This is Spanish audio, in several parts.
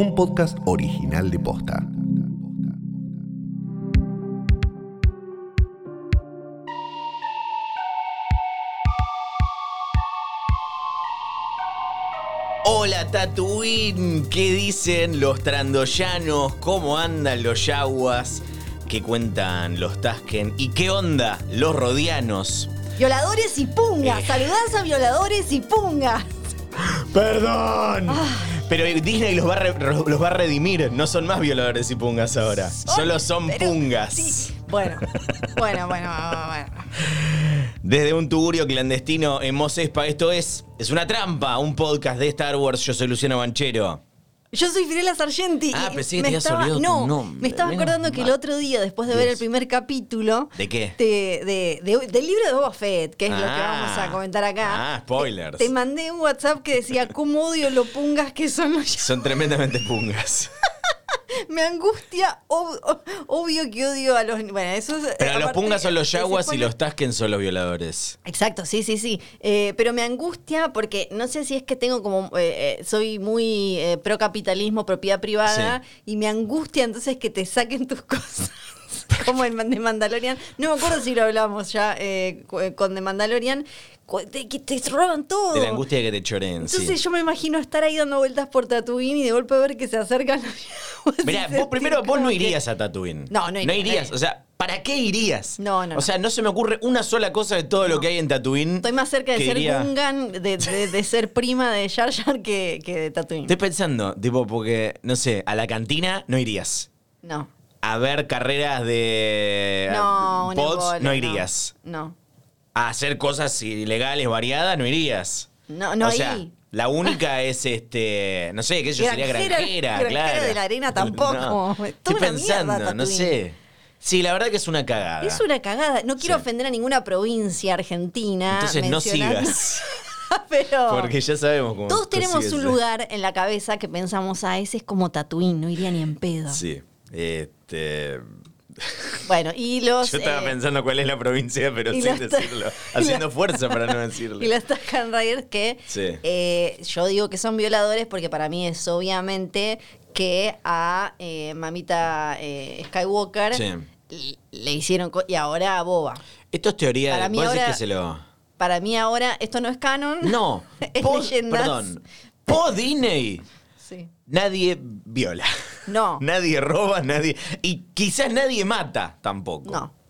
un podcast original de Posta. Hola Tatooine, ¿qué dicen los trandoyanos? ¿Cómo andan los yaguas? ¿Qué cuentan los Tasken? ¿Y qué onda los rodianos? Violadores y pungas. Eh. Saludás a violadores y pungas. ¡Perdón! Pero Disney los va, a re- los va a redimir, no son más violadores y pungas ahora. Solo son Pero- pungas. sí. Bueno, bueno, bueno, bueno. Desde un tugurio clandestino en Mos Espa, esto es Es una trampa, un podcast de Star Wars. Yo soy Luciano Banchero. Yo soy Firela Sargenti. Ah, pensé que me te habías estaba- olvidado tu No, nombre. me estaba Menos acordando que el mal. otro día, después de ver Dios. el primer capítulo. ¿De qué? de- de- de- del libro de Boba Fett, que es lo que Ah. vamos a comentar acá. Ah, spoilers. Te, te mandé un WhatsApp que decía, ¿cómo odio lo pungas que son los Son tremendamente pungas. Me angustia, ob- ob- obvio que odio a los... Bueno, eso es... Pero los aparte, pungas son los yaguas y los Tasken son los violadores. Exacto, sí, sí, sí. Eh, pero me angustia porque no sé si es que tengo como, eh, eh, soy muy eh, pro capitalismo, propiedad privada, y me angustia entonces que te saquen tus cosas. Como en de Mandalorian. No me acuerdo si lo hablamos ya eh, con The Mandalorian. De que te roban todo. De la angustia de que te choren. Entonces sí. yo me imagino estar ahí dando vueltas por Tatooine y de golpe ver que se acercan los Mirá, vos primero vos no que- irías a Tatooine. No, no iría, irías. no O sea, ¿para qué irías? No, no, O sea, no se me ocurre una sola cosa de todo lo que hay en Tatooine. Estoy más cerca de ser iría- Gungan, de, de- de ser prima de Jar Jar que, que de Tatooine. Estoy pensando, tipo, porque, no sé, a la cantina no irías. No. A ver carreras de No, pods no irías. No. A hacer cosas ilegales variadas no irías. No, no o sea, ahí. la única es este, no sé, sé yo, sería Granjera, granjera, granjera claro. de la arena tampoco. No, Toda Estoy una pensando, mierda, no sé. Sí, la verdad que es una cagada. Es una cagada. No quiero Sí. ofender a ninguna provincia argentina. Entonces no sigas. Pero Porque ya sabemos cómo. todos tenemos un lugar en la cabeza que pensamos, ah, ese es como Tatooine, no iría ni en pedo. Sí. Este. Bueno, y los... Yo estaba eh, pensando cuál es la provincia, pero y sin decirlo. y Haciendo los- fuerza para no Y decirlo. los Tusken Riders que Sí. eh, yo digo que son violadores porque para mí es obviamente que a eh, mamita eh, Skywalker Sí. le hicieron y ahora a Boba. Esto es teoría. Para de- mí ¿Vos decís ahora- que se lo.? Para mí ahora esto no es canon. No. es Po- leyendas. perdón. Po Disney. Sí. Nadie viola. No. Nadie roba, nadie. Y quizás nadie mata tampoco. No.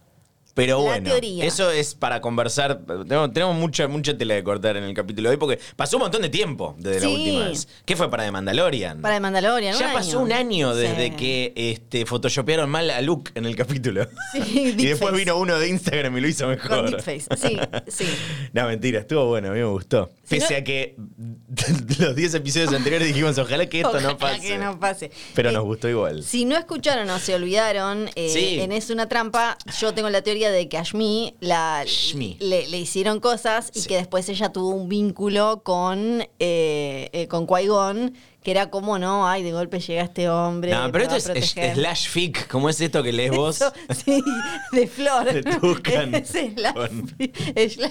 Pero La bueno, teoría. eso es para conversar. Tenemos, tenemos mucha, mucha tela de cortar en el capítulo de hoy porque pasó un montón de tiempo desde la última vez. ¿Qué fue para The Mandalorian? Para el Mandalorian. ya pasó un año desde Sí. que este, photoshopearon mal a Luke en el capítulo. Sí, y después vino uno de Instagram y lo hizo mejor. Con deepface. Sí, sí. No, mentira, estuvo bueno, a mí me gustó. Pese a que los 10 episodios anteriores dijimos, ojalá que esto no Ojalá pase. que no pase. Pero Eh, nos gustó igual. Si no escucharon o se olvidaron, eh, Sí. en Es una trampa, yo tengo la teoría de que a Shmi la, Shmi. le, le hicieron cosas y Sí. que después ella tuvo un vínculo con, eh, eh, con Qui-Gon, que era como, no, ay, de golpe llega este hombre. No, pero esto es, slash fic. ¿Cómo es esto que lees vos? Eso, sí, de flor. De Tucán. Es slash, Con- fi- slash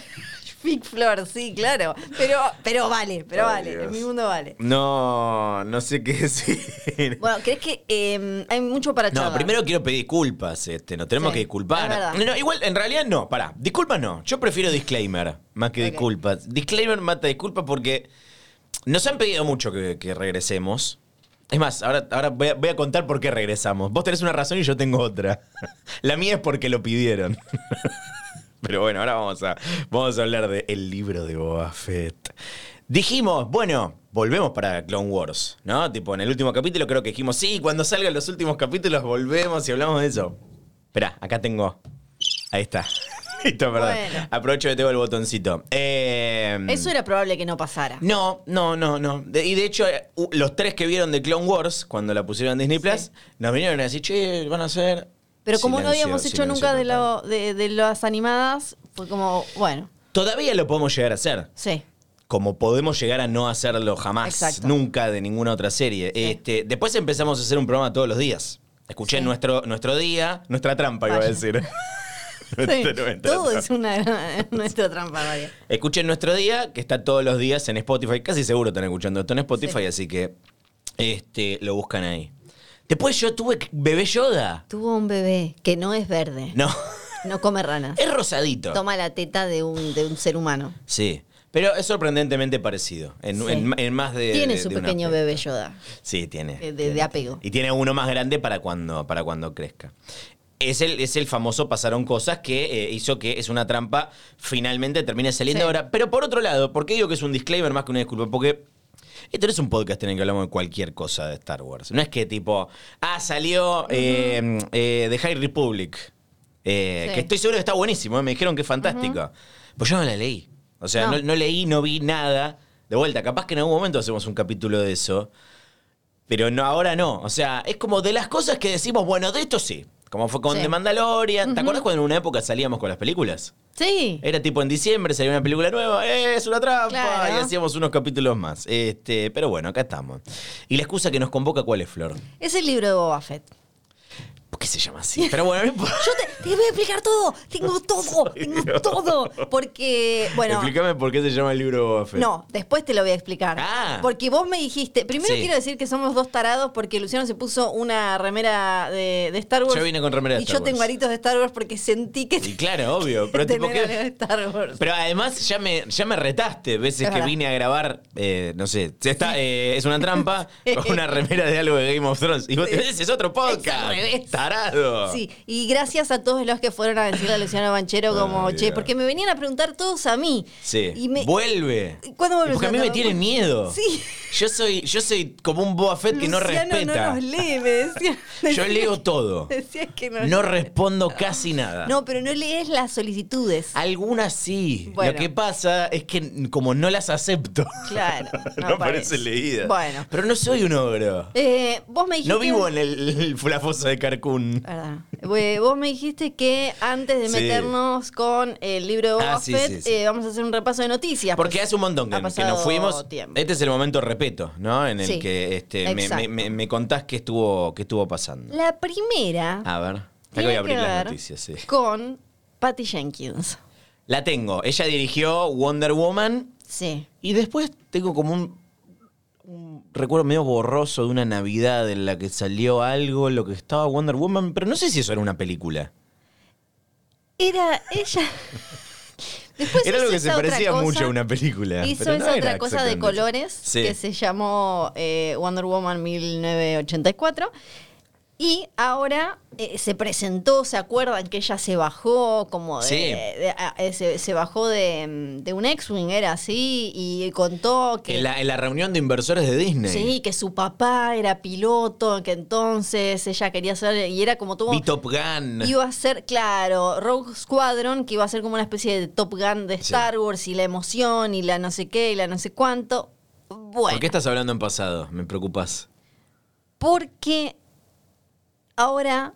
fic flor, sí, claro. Pero, pero vale, pero vale, Dios. en mi mundo vale. No, no sé qué decir. Bueno, ¿crees que eh, hay mucho para No, charlar? primero quiero pedir disculpas, este, nos tenemos Sí, que disculpar. No, no, igual, en realidad no, pará, disculpas no, yo prefiero disclaimer más que disculpas. Disclaimer mata disculpas porque nos han pedido mucho que, que regresemos. Es más, ahora, ahora voy, a, voy a contar por qué regresamos. Vos tenés una razón y yo tengo otra. La mía es porque lo pidieron. Pero bueno, ahora vamos a, vamos a hablar del el libro de Boba Fett. Dijimos, bueno, volvemos para Clone Wars, ¿no? Tipo, en el último capítulo creo que dijimos, sí, cuando salgan los últimos capítulos volvemos y hablamos de eso. Esperá, acá tengo. Ahí está. Listo, perdón. Bueno. Aprovecho que tengo el botoncito. Eh, Eso era probable que no pasara. no, no, no, no. De- y de hecho, los tres que vieron de Clone Wars, cuando la pusieron en Disney Plus, nos vinieron a decir, che, van a hacer. Pero como no habíamos hecho silencio nunca de, lo, de, de las animadas, fue como, bueno, Todavía lo podemos llegar a hacer. sí. Como podemos llegar a no hacerlo jamás, Exacto. nunca de ninguna otra serie. Este, después empezamos a hacer un programa todos los días. Escuché Sí. nuestro, nuestro día, nuestra trampa, iba a Vaya. decir. Sí, Nuestra- nuestra todo trampa. es una nuestra trampa, vaya. Escuchen nuestro día, que está todos los días en Spotify. Casi seguro están escuchando esto en Spotify, Sí. así que Este, lo buscan ahí. Después yo tuve bebé Yoda. Tuvo un bebé que no es verde. No, No come ranas. es rosadito. Toma la teta de un, de un ser humano. Sí, pero es sorprendentemente parecido. En, Sí. en- en más de. Tiene de- su de pequeño bebé Yoda. Sí, tiene. De- de- tiene. de apego. Y tiene uno más grande para cuando, para cuando crezca. Es el, es el famoso pasaron cosas que eh, hizo que es una trampa finalmente termine saliendo Sí. ahora. Pero por otro lado, ¿por qué digo que es un disclaimer más que una disculpa? Porque esto no es un podcast en el que hablamos de cualquier cosa de Star Wars. No es que tipo, ah, salió eh, eh, The High Republic. eh, Sí. Que estoy seguro que está buenísimo, eh, me dijeron que es fantástico. Pues yo no la leí. O sea, No. no. no leí, no vi nada. De vuelta, capaz que en algún momento hacemos un capítulo de eso. Pero no, ahora no. O sea, es como de las cosas que decimos, bueno, de esto sí. Como fue con Sí. The Mandalorian. ¿Te acuerdas cuando en una época salíamos con las películas? Sí. Era tipo en diciembre, salía una película nueva, ¡eh, es una trampa, Claro. y hacíamos unos capítulos más. Este, pero bueno, acá estamos. Y la excusa que nos convoca, ¿cuál es, Flor? Es el libro de Boba Fett. ¿Por qué se llama así? Pero bueno, no importa. Yo te, te voy a explicar todo. Tengo todo. Tengo Dios. todo. Porque, bueno. Explícame por qué se llama el libro. No, después te lo voy a explicar. Ah. Porque vos me dijiste. Primero Sí. quiero decir que somos dos tarados porque Luciano se puso una remera de, de Star Wars. Yo vine con remera de Y Star yo tengo Wars. aritos de Star Wars porque sentí que. Y claro, obvio. Pero tipo, algo de Star Wars. Pero además ya me, ya me retaste veces Es que verdad. vine a grabar, eh, no sé, se está, eh, es una trampa con una remera de algo de Game of Thrones. Y vos te ese es otro podcast. Es Sí, y gracias a todos los que fueron a decirle a Luciano Banchero como, che, porque me venían a preguntar todos a mí. Sí. Y me- Vuelve. ¿Cuándo vuelves, Porque a mí me tienen miedo. Sí. Yo soy, yo soy como un Boba Fett que no respeta. no nos lee, me decía. Yo leo todo. Decías que no. No respondo casi nada. No, pero no lees las solicitudes. Algunas sí. Bueno. Lo que pasa es que como no las acepto. Claro. no aparecen leídas. Bueno. Pero no soy un ogro. Eh, vos me dijiste. No vivo en el, el- la fosa de Carcún. Verdad. Eh, Vos me dijiste que antes de Sí. meternos con el libro de Ah, sí, sí. eh, vamos a hacer un repaso de noticias. Porque Pues, hace un montón que, que nos fuimos. tiempo. Este es el momento repeto, ¿no? En el que este, me, exacto. me- me- me contás qué estuvo, qué estuvo pasando. La primera A ver. Acá voy a abrir las noticias, con Patty Jenkins. La tengo. Ella dirigió Wonder Woman. Sí. Y después tengo como un, un recuerdo medio borroso de una Navidad en la que salió algo, lo que estaba Wonder Woman, pero no sé si eso era una película. Era ella. Después era algo que se parecía cosa. mucho a una película. Hizo pero no esa otra cosa de colores. Sí. que se llamó eh, Wonder Woman 1984. Y ahora eh, se presentó, ¿se acuerdan que ella se bajó como de, Sí. de- eh, se, se bajó de, mm, de un X-Wing, era así, y contó que... En la, en la reunión de inversores de Disney. Sí, que su papá era piloto, que entonces ella quería ser, y era como todo... Vi Top Gun. Iba a ser, claro, Rogue Squadron, que iba a ser como una especie de Top Gun de Sí. Star Wars y la emoción y la no sé qué y la no sé cuánto. Bueno, ¿Por qué estás hablando en pasado? Me preocupas. porque ahora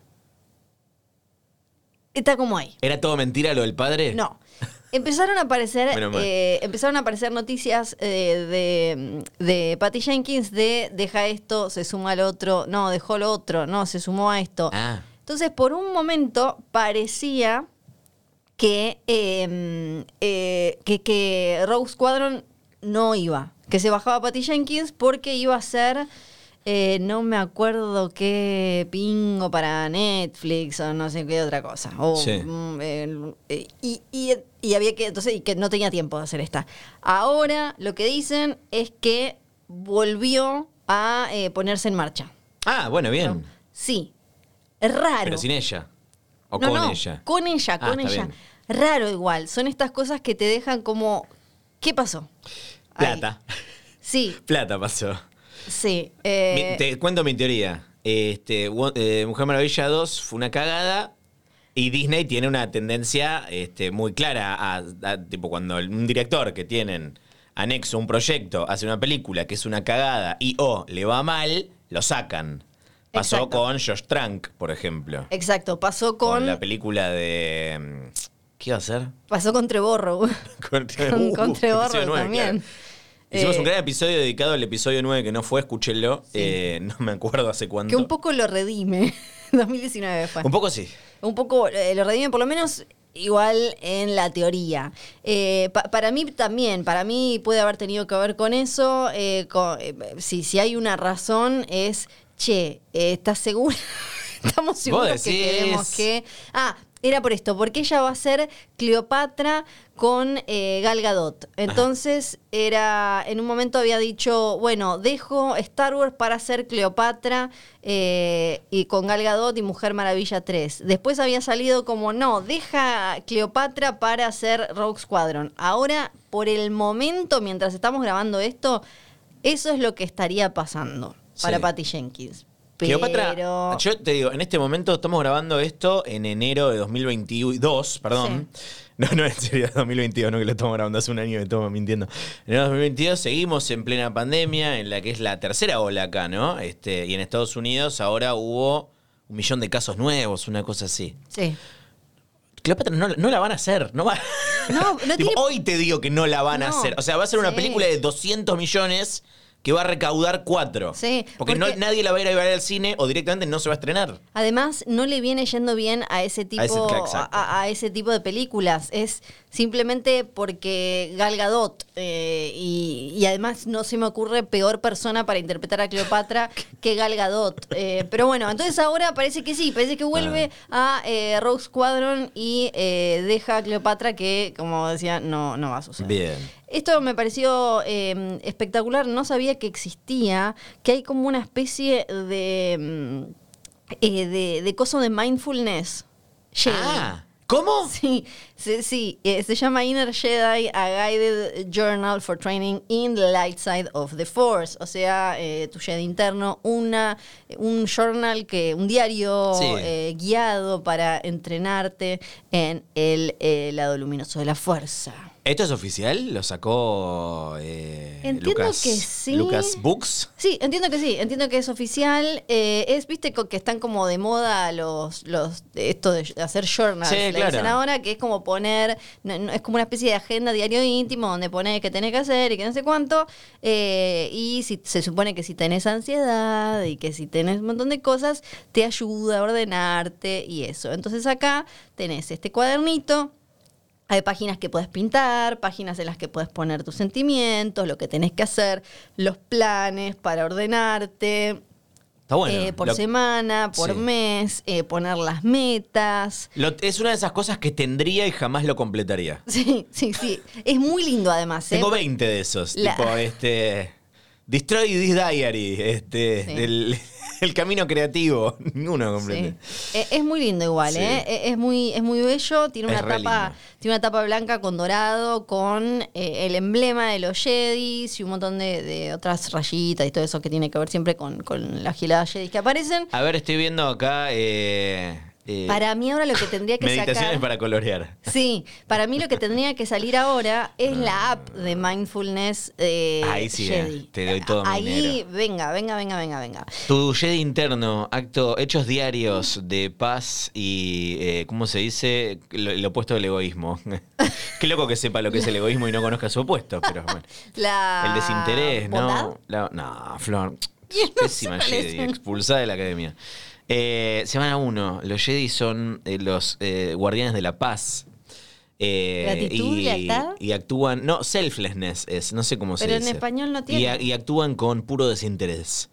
está como ahí. ¿Era todo mentira lo del padre? No. Empezaron a aparecer, eh, empezaron a aparecer noticias eh, de, de Patty Jenkins de deja esto, se suma al otro, no, dejó lo otro, no, se sumó a esto. Ah. Entonces, por un momento parecía que, eh, eh, que, que Rogue Squadron no iba, que se bajaba Patty Jenkins porque iba a ser, eh, no me acuerdo qué pingo para Netflix o no sé qué otra cosa. O, Sí. mm, el- eh, y, y- y había que, entonces, y que no tenía tiempo de hacer esta. Ahora lo que dicen es que volvió a eh, ponerse en marcha. Ah, bueno, bien. Sí. Raro. Pero sin ella. O No, con no, ella. Con ella, Ah, con ella. bien. Raro igual. Son estas cosas que te dejan como. ¿Qué pasó? Plata. Sí, Plata pasó. Sí. eh, Mi- te cuento mi teoría. Este, eh, Mujer Maravilla 2 fue una cagada. Y Disney tiene una tendencia este, muy clara a, a- tipo cuando un director que tienen anexo un proyecto hace una película que es una cagada y o le va mal, lo sacan. Pasó Exacto. con Josh Trank, por ejemplo. Exacto, pasó Con, con. la película de mm, ¿Qué iba a hacer? pasó con Trevorrow. Con, con, con Uh, Trevorrow nueve, también. claro. Hicimos Eh, un gran episodio dedicado al episodio 9 que no fue, escúchenlo. Eh, no me acuerdo hace cuánto. Que un poco lo redime. 2019 fue. Un poco sí. Un poco eh, lo redime, por lo menos igual en la teoría. Eh, pa- para mí también, para mí puede haber tenido que ver con eso. eh, con- eh, si, si hay una razón es, che, eh, ¿estás segura? Estamos seguros que queremos que... Ah, era por esto, porque ella va a ser Cleopatra con eh, Gal Gadot. Entonces, era, en un momento había dicho, bueno, dejo Star Wars para ser Cleopatra eh, y con Gal Gadot y Mujer Maravilla 3. Después había salido como, no, deja Cleopatra para hacer Rogue Squadron. Ahora, por el momento, mientras estamos grabando esto, eso es lo que estaría pasando para Sí. Patty Jenkins. Cleopatra, Pero... yo te digo, en este momento estamos grabando esto en enero de 2022, perdón. No, no, en serio, 2022, no que lo estamos grabando hace un año y estamos mintiendo. En enero de 2022 seguimos en plena pandemia, en la que es la tercera ola acá, ¿no? Este, y en Estados Unidos ahora hubo un millón de casos nuevos, una cosa así. Sí. Cleopatra no, no la van a hacer, no va. No, no Tipo, tiene- Hoy te digo que no la van a hacer. O sea, va a ser una Sí. película de 200 millones que va a recaudar 4. Sí, porque, no, nadie la va a ir a ver al cine o directamente no se va a estrenar. Además, no le viene yendo bien a ese tipo, ese- exacto. a, a ese tipo de películas. Es simplemente porque Gal Gadot eh, y, y además no se me ocurre peor persona para interpretar a Cleopatra que Gal Gadot. Eh, pero bueno, entonces ahora parece que sí, parece que vuelve Ah. a eh, Rogue Squadron y eh, deja a Cleopatra que, como decía, no, no va a suceder. Bien. Esto me pareció eh, espectacular, no sabía que existía, que hay como una especie de, mm, eh, de, de coso de mindfulness. Jedi. Ah, ¿cómo? Sí, sí, sí, eh, se llama Inner Jedi, a Guided Journal for Training in the Light Side of the Force, o sea, eh, tu Jedi interno, una, un journal, que, un diario Sí. eh, guiado para entrenarte en el eh, lado luminoso de la fuerza. ¿Esto es oficial? ¿Lo sacó eh, Entiendo Lucas, que sí. Lucas Books? Sí, entiendo que sí, entiendo que es oficial. Eh, es, viste, que están como de moda los, los esto de hacer journals. Sí, le claro. dicen ahora que es como poner, no- no, es como una especie de agenda diario íntimo donde pones que tenés que hacer y que no sé cuánto. Eh, y si, se supone que si tenés ansiedad y que si tenés un montón de cosas, te ayuda a ordenarte y eso. Entonces acá tenés este cuadernito. Hay páginas que puedes pintar, páginas en las que puedes poner tus sentimientos, lo que tenés que hacer, los planes para ordenarte, Está bueno. eh, por Lo- semana, por Sí. mes, eh, poner las metas. lo- es una de esas cosas que tendría y jamás lo completaría. Sí, sí, sí. Es muy lindo además. ¿eh? Tengo 20 de esos. La- Tipo, este. Destroy this diary. Este. Sí. del- el camino creativo. Ninguno Sí. completo. Eh, Es muy lindo igual, Sí. ¿eh? Eh, Es muy, es muy bello, tiene una Es tapa, tiene una tapa blanca con dorado, con eh, el emblema de los Jedis y un montón de, de otras rayitas y todo eso que tiene que ver siempre con, con las giladas Jedis que aparecen. A ver, estoy viendo acá. eh, eh, Para mí ahora lo que tendría que meditaciones sacar... para colorear. Sí, para mí lo que tendría que salir ahora es la app de mindfulness eh, Ahí sí, Jedi. eh, te doy todo mi Ahí, dinero. venga, venga, venga, venga, venga. Tu Jedi interno, acto, hechos diarios de paz y, eh, ¿cómo se dice? Lo, el opuesto del egoísmo. Qué loco que sepa lo que es el egoísmo y no conozca su opuesto, pero bueno. La El desinterés. ¿no? La- no, Flor. Pésima. Jedi, expulsada de la academia. Eh, semana 1. Los Jedi son eh, los eh, guardianes de la paz. Eh, Gratitud, lealtad. y actúan. No, selflessness es, no sé cómo se Pero en dice. español no Y, tiene. y actúan con puro desinterés.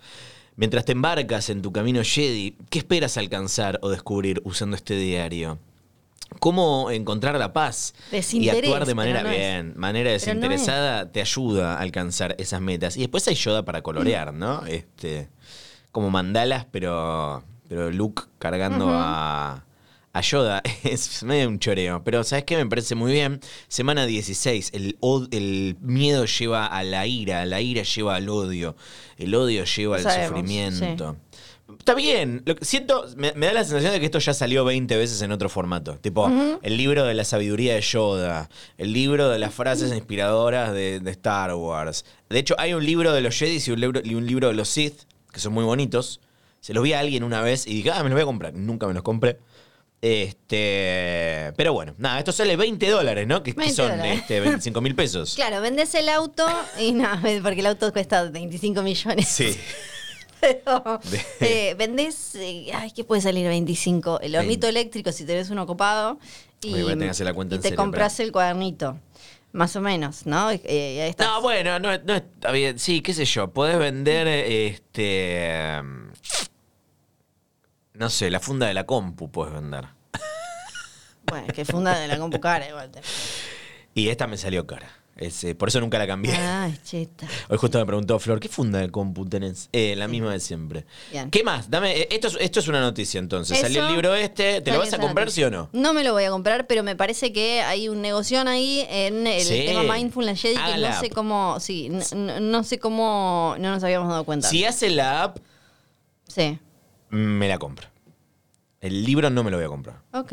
Mientras te embarcas en tu camino Jedi, ¿qué esperas alcanzar o descubrir usando este diario? ¿Cómo encontrar la paz y actuar de manera no es. bien, manera no desinteresada te ayuda a alcanzar esas metas. Y después hay Yoda para colorear, ¿no? Este, como mandalas, pero, pero Luke cargando a, a Yoda. Es medio un choreo. Pero ¿sabes qué? Me parece muy bien. Semana 16. El, miedo lleva a la ira. La ira lleva al odio. El odio lleva al Sabemos, sufrimiento. Está bien. Lo que siento, me, me da la sensación de que esto ya salió 20 veces en otro formato. Tipo, el libro de la sabiduría de Yoda, el libro de las frases inspiradoras de, de Star Wars. De hecho, hay un libro de los Jedi y un libro, y un libro de los Sith, que son muy bonitos. Se los vi a alguien una vez y dije, ah, me los voy a comprar. Nunca me los compré. Este, pero bueno, nada, esto sale 20 dólares, ¿no? Que, que 20 son dólares. este, 25 mil pesos. Claro, vendes el auto y no, porque el auto cuesta 25 millones. Sí. Pero, eh, vendés, eh, ay, ¿qué puede salir 25? El hornito eléctrico si tenés uno copado. Y, la cuenta en te serio, compras el cuadernito. Más o menos, ¿no? Eh, y ahí estás. No, bueno, no, no está bien. Sí, qué sé yo. Podés vender este. No sé, la funda de la compu puedes vender. Bueno, que funda de la compu cara igual. te- Y esta me salió cara. Es, eh, por eso nunca la cambié. Ay, cheta. Hoy justo me preguntó Flor, ¿qué funda de compu tenés? Eh, la misma de siempre. Bien. ¿Qué más? Dame, eh, esto, es, esto es una noticia entonces. Salió el libro este. ¿Te lo vas a comprar, noticia. sí o no? No me lo voy a comprar, pero me parece que hay un negocio ahí en el Sí. tema Mindfulness Jedi que no sé cómo, sí, n- n- no sé cómo no nos habíamos dado cuenta. Si hace la app, Sí. me la compro. El libro no me lo voy a comprar. Ok. ok.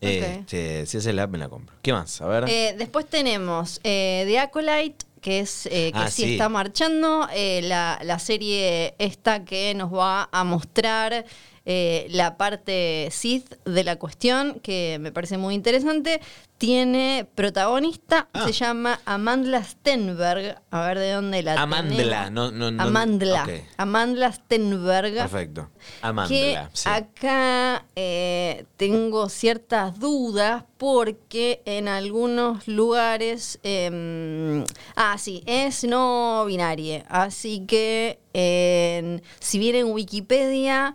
Este, si hace la app, me la compro. ¿Qué más? A ver. Eh, después tenemos eh, The Acolyte, que es eh, que Ah, sí, sí. está marchando. eh, la, la serie esta que nos va a mostrar eh, la parte Sith de la cuestión, que me parece muy interesante. Tiene protagonista, Ah. se llama Amandla Stenberg. A ver de dónde la Amandla, no- no- no- Amandla. Amandla Stenberg Perfecto. que Amandla. sí. acá eh, tengo ciertas dudas porque en algunos lugares, eh, ah sí, es no binaria, así que en- si bien en Wikipedia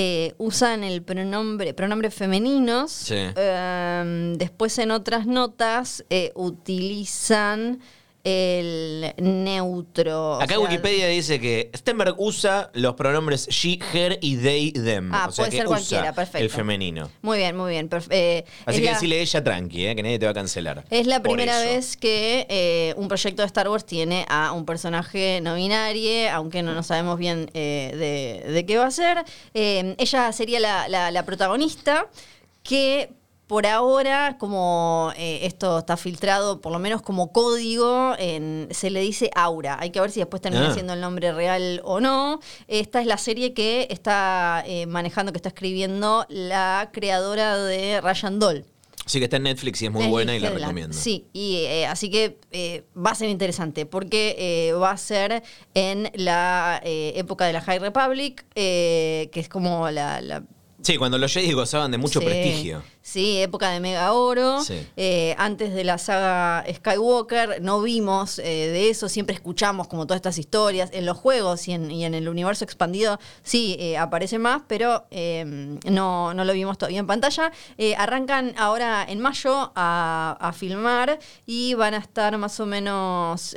eh, usan el pronombre, pronombres femeninos, Sí. eh, después en otras notas eh, utilizan el neutro. o Acá sea, Wikipedia dice que Stenberg usa los pronombres she, her y they, them. Ah, o sea puede que ser usa cualquiera, perfecto. el femenino. Muy bien, muy bien. eh, Así que la- decirle ella tranqui, eh, que nadie te va a cancelar. Es la primera eso. vez que eh, un proyecto de Star Wars tiene a un personaje no binario, aunque no, no sabemos bien de, de qué va a ser. Ella sería la, la- la protagonista que por ahora, como eh, esto está filtrado, por lo menos como código, en- se le dice Aura. Hay que ver si después termina Ah. siendo el nombre real o no. Esta es la serie que está eh, manejando, que está escribiendo la creadora de Ryan Doll. Sí que está en Netflix y es muy buena y la recomiendo. Sí, y eh, así que eh, va a ser interesante porque eh, va a ser en la época de la High Republic, que es como la... la- Sí, cuando los Jedi gozaban de mucho sí, prestigio. Sí, época de Mega Oro. Sí. Eh, antes de la saga Skywalker no vimos eh, de eso, siempre escuchamos como todas estas historias. En los juegos y en, y en el universo expandido sí eh, aparece más, pero eh, no, no lo vimos todavía en pantalla. Arrancan ahora en mayo a, a filmar y van a estar más o menos,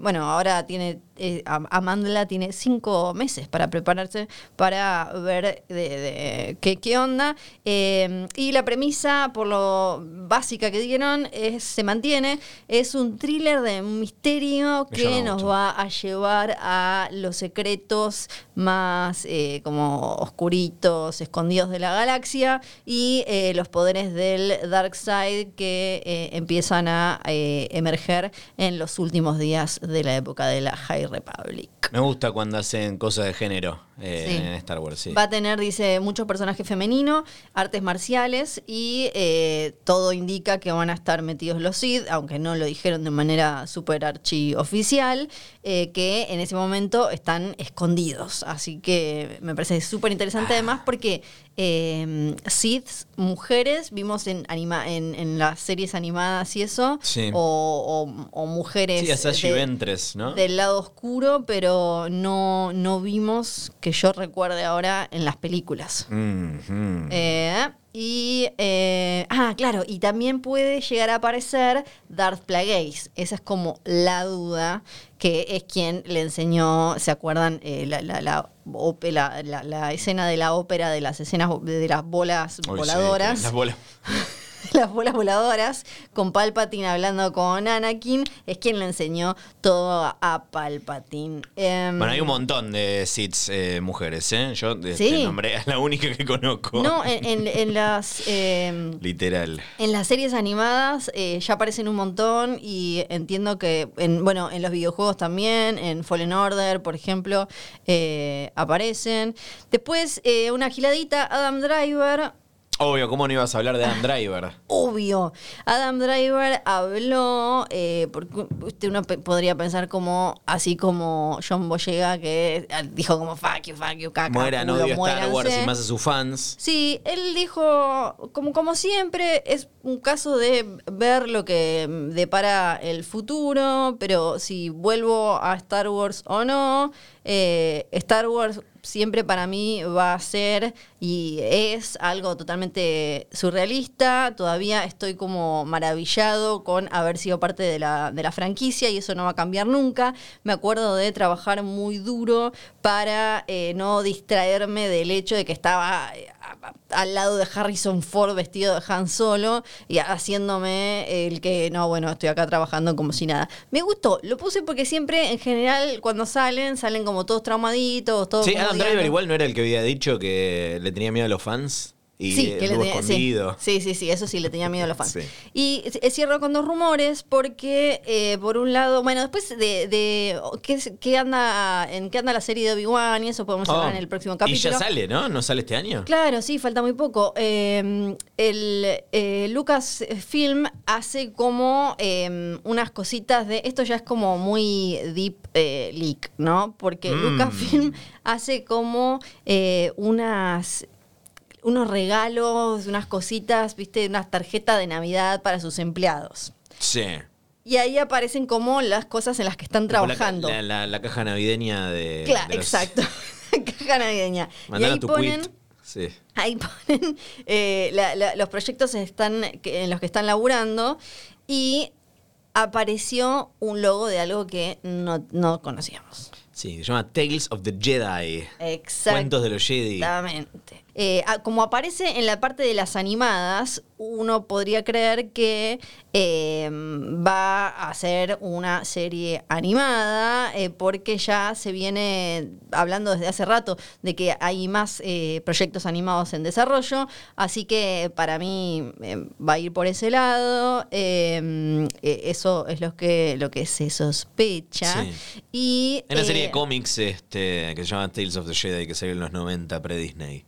bueno, ahora tiene... Am- Amandla tiene cinco meses para prepararse para ver de, de qué, qué onda. Eh, y la premisa, por lo básica que dieron, es, se mantiene. Es un thriller de misterio Me que nos mucho. va a llevar a los secretos más eh, como oscuritos, escondidos de la galaxia y eh, los poderes del Dark Side que eh, empiezan a eh, emerger en los últimos días de la época de la High Republic. Me gusta cuando hacen cosas de género Sí. en Star Wars, sí. Va a tener, dice, muchos personajes femeninos, artes marciales y eh, todo indica que van a estar metidos los Sith, aunque no lo dijeron de manera super archi oficial, eh, que en ese momento están escondidos. Así que me parece súper interesante además porque eh, Siths, mujeres, vimos en, anima en, en las series animadas y eso, Sí. o, o- o mujeres Sí, de- del lado oscuro, pero no, no vimos que yo recuerde ahora en las películas. Mm. Eh, y, eh, ah, claro, y también puede llegar a aparecer Darth Plagueis. Esa es como la duda, que es quien le enseñó, ¿se acuerdan? Eh, la, la, la, ópe- la- la- la escena de la ópera de las escenas de las bolas sí, voladoras. las bolas. las bolas voladoras, con Palpatine hablando con Anakin, es quien le enseñó todo a, Palpatine. Em, Bueno, hay un montón de Siths eh, mujeres, ¿eh? Yo de Sí. este nombre es la única que conozco. No, en, en- en las... em, Literal. En las series animadas eh, ya aparecen un montón y entiendo que, en, bueno, en los videojuegos también, en Fallen Order, por ejemplo, eh, aparecen. Después, eh, una giladita, Adam Driver. Obvio, ¿cómo no ibas a hablar de Adam Driver? obvio. Adam Driver habló, eh, porque usted uno podría pensar como, así como John Boyega, que dijo como fuck you, fuck you, caca, Mueran, odio Star Wars y más a sus fans. Sí, él dijo, como, como siempre, es un caso de ver lo que depara el futuro, pero si vuelvo a Star Wars o no, eh, Star Wars siempre para mí va a ser y es algo totalmente surrealista. Todavía estoy como maravillado con haber sido parte de la, de la franquicia y eso no va a cambiar nunca. Me acuerdo de trabajar muy duro para eh, no distraerme del hecho de que estaba eh, al lado de Harrison Ford vestido de Han Solo y haciéndome el que, no, bueno, estoy acá trabajando como si nada. Me gustó, lo puse porque siempre en general cuando salen, salen como todos traumaditos, todos Sí, Adam Driver igual no era el que había dicho que le tenía miedo a los fans y Sí, que le tenía- escondido. Sí, sí, sí, eso sí le tenía miedo a los fans. Sí. Y eh, cierro con dos rumores porque, eh, por un lado, bueno, después de, de ¿qué, anda, en qué anda la serie de Obi-Wan y eso podemos hablar Oh, en el próximo Y capítulo. ya sale, ¿no? ¿No sale este año? Claro, sí, falta muy poco. Eh, el eh, Lucas Film hace como eh, unas cositas de. Esto ya es como muy deep eh, leak, ¿no? Porque Mm. Lucasfilm hace como eh, unas unos regalos, unas cositas, viste, unas tarjetas de Navidad para sus empleados. Sí. Y ahí aparecen como las cosas en las que están trabajando. La, la- la caja navideña de. Claro, de los- exacto. Caja navideña. y ahí tu ponen. quit. Sí. Ahí ponen eh, la- los proyectos están, en los que están laburando y apareció un logo de algo que no, no conocíamos. Sí, se llama Tales of the Jedi. Exacto. Cuentos de los Jedi. Exactamente. Eh, ah, como aparece en la parte de las animadas, uno podría creer que eh, va a ser una serie animada, eh, porque ya se viene hablando desde hace rato de que hay más proyectos animados en desarrollo, así que para mí va a ir por ese lado. eh, eh, eso es lo que, lo que se sospecha. Sí. Y, En la serie de cómics este, que se llama Tales of the Jedi, que salió en los 90 pre-Disney.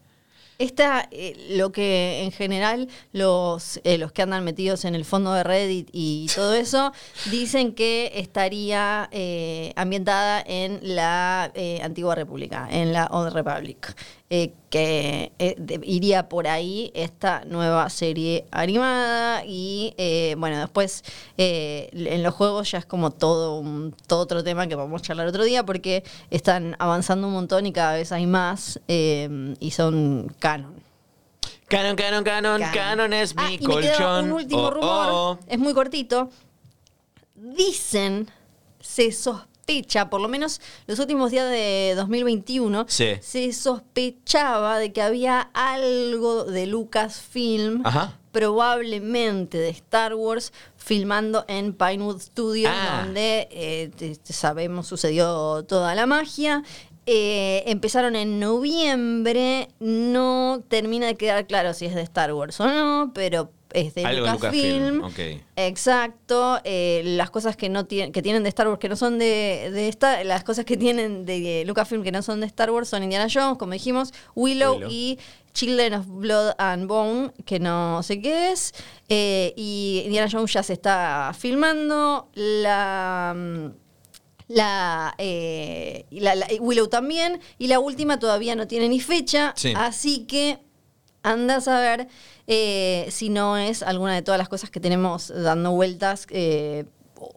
Esta, eh, lo que en general los, eh, los que andan metidos en el fondo de Reddit y todo eso, dicen que estaría eh, ambientada en la eh, antigua república, en la Old Republic. Eh, que eh, de- iría por ahí esta nueva serie animada y eh, bueno, después en los juegos ya es como todo, un- todo otro tema que vamos a charlar otro día porque están avanzando un montón y cada vez hay más y son canon. Canon, canon, canon, Canon. canon es Ah, mi y me queda colchón. un último Oh, rumor, oh. es muy cortito. Dicen, se sospecha, por lo menos los últimos días de 2021, Sí. se sospechaba de que había algo de Lucasfilm, Ajá. probablemente de Star Wars, filmando en Pinewood Studios, Ah. donde eh, sabemos sucedió toda la magia. Eh, empezaron en noviembre, no termina de quedar claro si es de Star Wars o no, pero es de Algo Lucasfilm. Exacto, eh, las cosas que no tienen, que tienen de Star Wars que no son de, de esta, las cosas que tienen de Lucasfilm que no son de Star Wars son Indiana Jones, como dijimos, Willow, Willow. y Children of Blood and Bone, que no sé qué es, eh, y Indiana Jones ya se está filmando, la mm, la, eh, la- la- Willow también, y la última todavía no tiene ni fecha, Sí. así que anda a saber eh, si no es alguna de todas las cosas que tenemos dando vueltas. eh,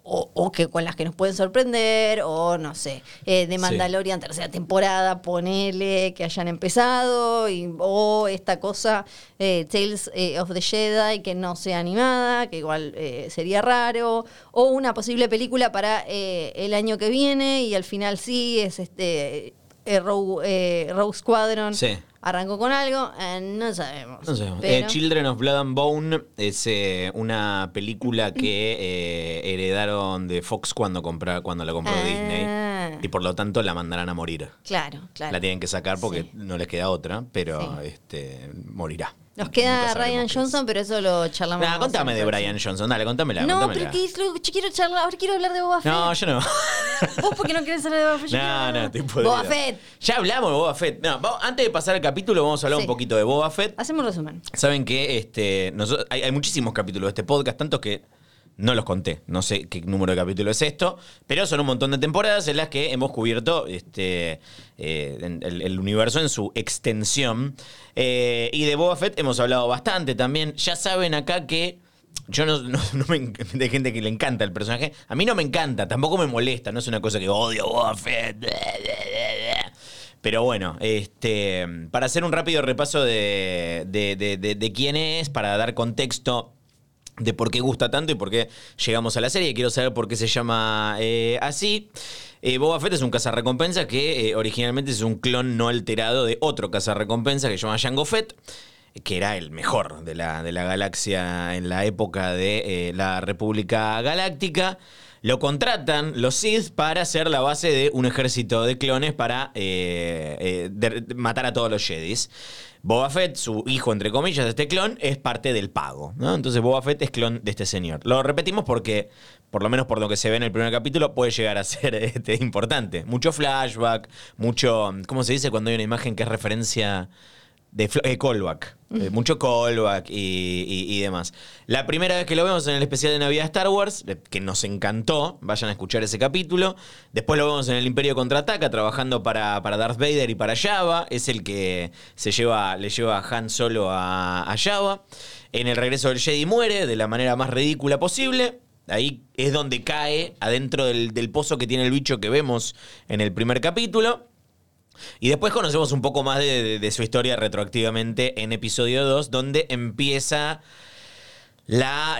o, o que con las que nos pueden sorprender, o no sé, eh, de Sí. Mandalorian tercera temporada, ponele que hayan empezado, y, o esta cosa, eh, Tales eh, of the Jedi, que no sea animada, que igual eh, sería raro, o una posible película para eh, el año que viene, y al final sí, es este Rogue, eh, Rogue Squadron. Sí. Arrancó con algo, eh, no sabemos. No sabemos. Pero- Eh, Children of Blood and Bone es eh, una película que eh, heredaron de Fox cuando, compra, cuando la compró Disney. Ah, Y por lo tanto la mandarán a morir. Claro, claro. La tienen que sacar porque Sí. no les queda otra, pero Sí. este, morirá. Nos queda Ryan. Johnson, pero eso lo charlamos. Nah, contame de Brian. Johnson, dale, contámela. No, contámela. pero ¿qué es lo yo quiero charlar? Ahora quiero hablar de Boba Fett. No, yo no. ¿Vos por qué no querés hablar de Boba Fett? Yo quiero No, hablar no, de- estoy podrido. Boba Fett. Ya hablamos de Boba Fett. No, vamos- antes de pasar al capítulo, vamos a hablar Sí. un poquito de Boba Fett. Hacemos un resumen. Saben que este, nosotros- hay, hay muchísimos capítulos de este podcast, tantos que no los conté. No sé qué número de capítulo es esto, pero son un montón de temporadas en las que hemos cubierto este, eh, el, universo en su extensión. Eh, y de Boba Fett hemos hablado bastante también. Ya saben acá que. Yo no, me de gente que le encanta el personaje. A mí no me encanta, tampoco me molesta. No es una cosa que odio a Boba Fett. Pero bueno, este, para hacer un rápido repaso de- de- de quién es, para dar contexto de por qué gusta tanto y por qué llegamos a la serie. Quiero saber por qué se llama eh, así. Eh, Boba Fett es un cazarrecompensa que eh, originalmente es un clon no alterado de otro cazarrecompensa que se llama Jango Fett, que era el mejor de la, de la galaxia en la época de la República Galáctica. Lo contratan los Sith para ser la base de un ejército de clones para eh, eh, matar a todos los Jedis. Boba Fett, su hijo, entre comillas, de este clon, es parte del pago. ¿no? Entonces Boba Fett es clon de este señor. Lo repetimos porque, por lo menos por lo que se ve en el primer capítulo, puede llegar a ser este, importante. Mucho flashback, mucho... ¿Cómo se dice cuando hay una imagen que es referencia de eh, callback. Eh, mucho callback y, y- y demás. La primera vez que lo vemos en el especial de Navidad de Star Wars, que nos encantó, vayan a escuchar ese capítulo. Después lo vemos en el Imperio Contraataca, trabajando para, para Darth Vader y para Java. Es el que se lleva, le lleva a Han Solo a, a Java. En el regreso del Jedi muere de la manera más ridícula posible. Ahí es donde cae adentro del, del pozo que tiene el bicho que vemos en el primer capítulo. Y después conocemos un poco más de, su historia retroactivamente en episodio 2, donde empieza la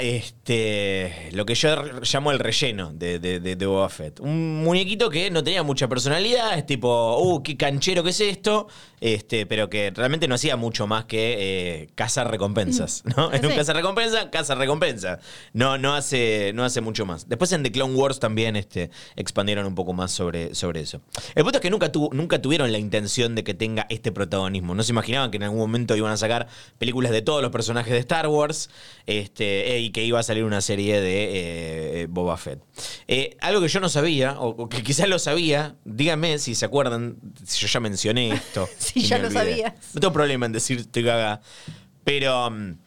este lo que yo llamo el relleno de, de, de- de Boba Fett. Un muñequito que no tenía mucha personalidad, es tipo, uh, qué canchero que es esto, este, pero que realmente no hacía mucho más que eh, cazar recompensas, ¿no? En un cazar recompensa, caza recompensa. No, no hace, no hace mucho más. Después en The Clone Wars también este, expandieron un poco más sobre, sobre eso. El punto es que nunca, nunca tuvieron la intención de que tenga este protagonismo. No se imaginaban que en algún momento iban a sacar películas de todos los personajes de Star Wars este, eh, y que iba a salir una serie de eh, Boba Fett. Eh, algo que yo no sabía, o, o que quizás lo sabía, díganme si se acuerdan, si yo ya mencioné esto. Si ya lo sabías. No tengo problema en decir estoy caga. Pero um,